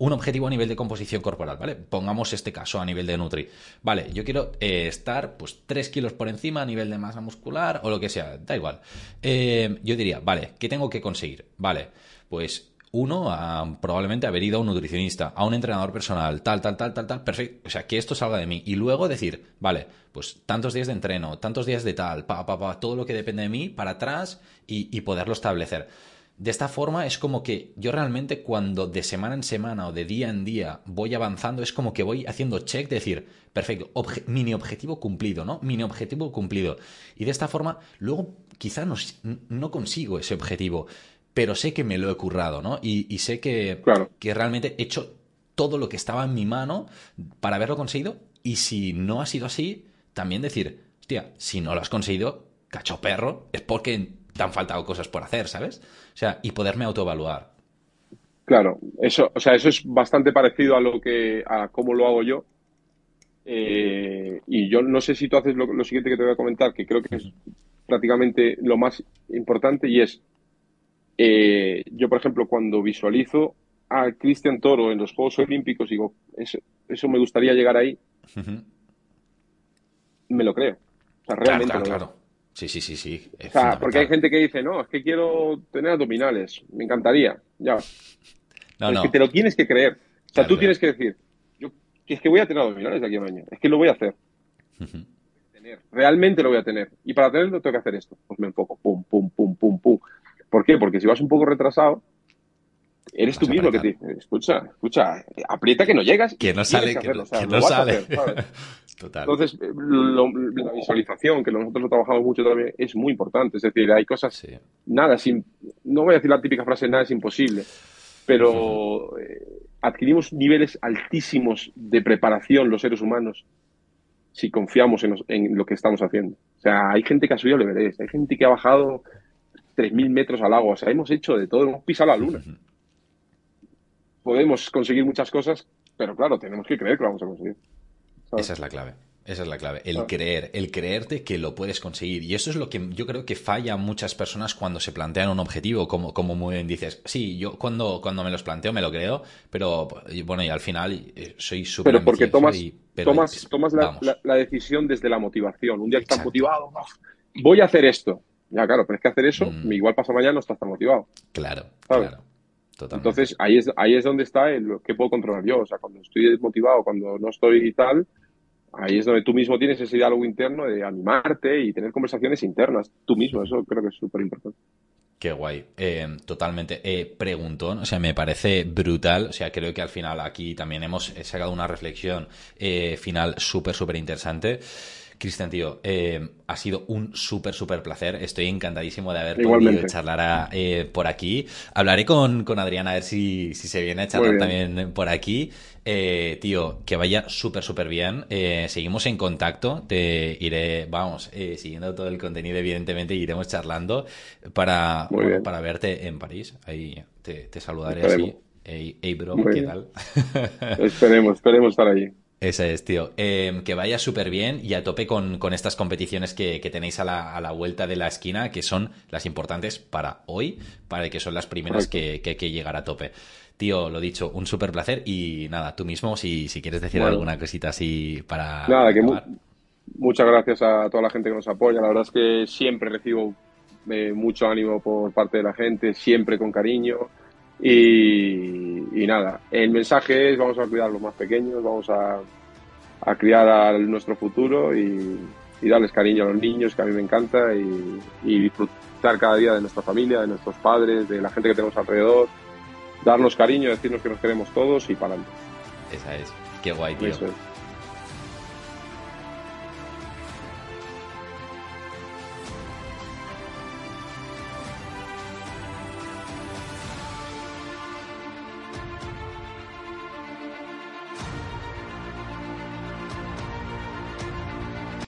un objetivo a nivel de composición corporal, ¿vale? Pongamos este caso a nivel de Nutri. Vale, yo quiero eh, estar pues 3 kilos por encima a nivel de masa muscular o lo que sea, da igual. Eh, yo diría, vale, ¿qué tengo que conseguir? Vale, pues uno, probablemente haber ido a un nutricionista, a un entrenador personal, tal, tal, tal, tal, tal, perfecto. O sea, que esto salga de mí. Y luego decir, vale, pues tantos días de entreno, tantos días de tal, pa, pa, pa, todo lo que depende de mí para atrás y poderlo establecer. De esta forma es como que yo realmente cuando de semana en semana o de día en día voy avanzando es como que voy haciendo check, decir, perfecto, mini objetivo cumplido, ¿no? Mini objetivo cumplido. Y de esta forma luego quizá no, no consigo ese objetivo, pero sé que me lo he currado, ¿no? Y, sé que, que realmente he hecho todo lo que estaba en mi mano para haberlo conseguido y si no ha sido así, también decir, hostia, si no lo has conseguido, cacho perro, es porque te han faltado cosas por hacer, ¿sabes? O sea, y poderme autoevaluar. Claro, eso, o sea, eso es bastante parecido a lo que, a cómo lo hago yo. Eh, y yo no sé si tú haces lo, siguiente que te voy a comentar, que creo que es prácticamente lo más importante, y es, eh, yo por ejemplo, cuando visualizo a Cristian Toro en los Juegos Olímpicos, digo, eso, eso me gustaría llegar ahí, me lo creo. O sea, realmente claro, claro. Sí, sí, sí, sí. O sea, porque hay gente que dice, no, es que quiero tener abdominales, me encantaría, ya. No, es que te lo tienes que creer. O sea, tú tienes que decir, yo es que voy a tener abdominales de aquí a un año, es que lo voy a hacer. Realmente lo voy a tener. Y para tenerlo tengo que hacer esto. Pues me enfoco, pum, pum, pum, pum, pum. ¿Por qué? Porque si vas un poco retrasado, eres tú mismo que te dice, escucha, escucha, aprieta que no llegas. Que no sale, que, no sale. Entonces, la visualización, que nosotros lo trabajamos mucho también, es muy importante. Es decir, hay cosas, nada, sin, no voy a decir la típica frase, nada es imposible, pero eh, adquirimos niveles altísimos de preparación los seres humanos si confiamos en, lo que estamos haciendo. O sea, hay gente que ha subido el Everest, hay gente que ha bajado 3.000 metros al agua, o sea, hemos hecho de todo, hemos pisado la luna. Podemos conseguir muchas cosas, pero claro, tenemos que creer que lo vamos a conseguir. Esa es la clave. Esa es la clave, el creer, el creerte que lo puedes conseguir. Y eso es lo que yo creo que falla a muchas personas cuando se plantean un objetivo, como, como muy bien dices, sí, yo cuando, cuando me los planteo me lo creo, pero bueno, y al final eh, soy súper Pero porque tomas, tomas, tomas la, decisión desde la motivación. Un día estás motivado, voy a hacer esto. Ya, claro, pero es que hacer eso, mm. igual pasa mañana no estás tan motivado. Claro, claro. Entonces, ahí es, ahí es donde está el que puedo controlar yo. O sea, cuando estoy desmotivado, cuando no estoy tal, ahí es donde tú mismo tienes ese diálogo interno de animarte y tener conversaciones internas tú mismo. Eso creo que es súper importante. Qué guay, eh, totalmente. Eh, preguntón, o sea, me parece brutal. O sea, creo que al final aquí también hemos sacado una reflexión eh, final súper, súper interesante. Cristian, tío, eh, ha sido un súper, súper placer. Estoy encantadísimo de haber podido charlar eh, por aquí. Hablaré con, con Adriana a ver si, si se viene a charlar también por aquí. Eh, tío, que vaya súper, súper bien. seguimos en contacto. Te iré, vamos, siguiendo todo el contenido, evidentemente, iremos charlando para, para verte en París. Ahí te, saludaré así. Hey, bro, ¿qué tal? esperemos, esperemos estar allí. Esa es, tío. Em, que vaya súper bien y a tope con, estas competiciones que, tenéis a la, vuelta de la esquina, que son las importantes para hoy, para que son las primeras que, hay que llegar a tope. Tío, lo dicho, un súper placer y nada, tú mismo, si, si quieres decir alguna cosita así para... Nada, que muchas gracias a toda la gente que nos apoya. La verdad es que siempre recibo eh, mucho ánimo por parte de la gente, siempre con cariño. Y, nada, el mensaje es vamos a cuidar a los más pequeños, vamos a, a criar a nuestro futuro y, darles cariño a los niños, que a mí me encanta, y, disfrutar cada día de nuestra familia, de nuestros padres, de la gente que tenemos alrededor, darnos cariño, decirnos que nos queremos todos y para adelante. Esa es. Qué guay, tío.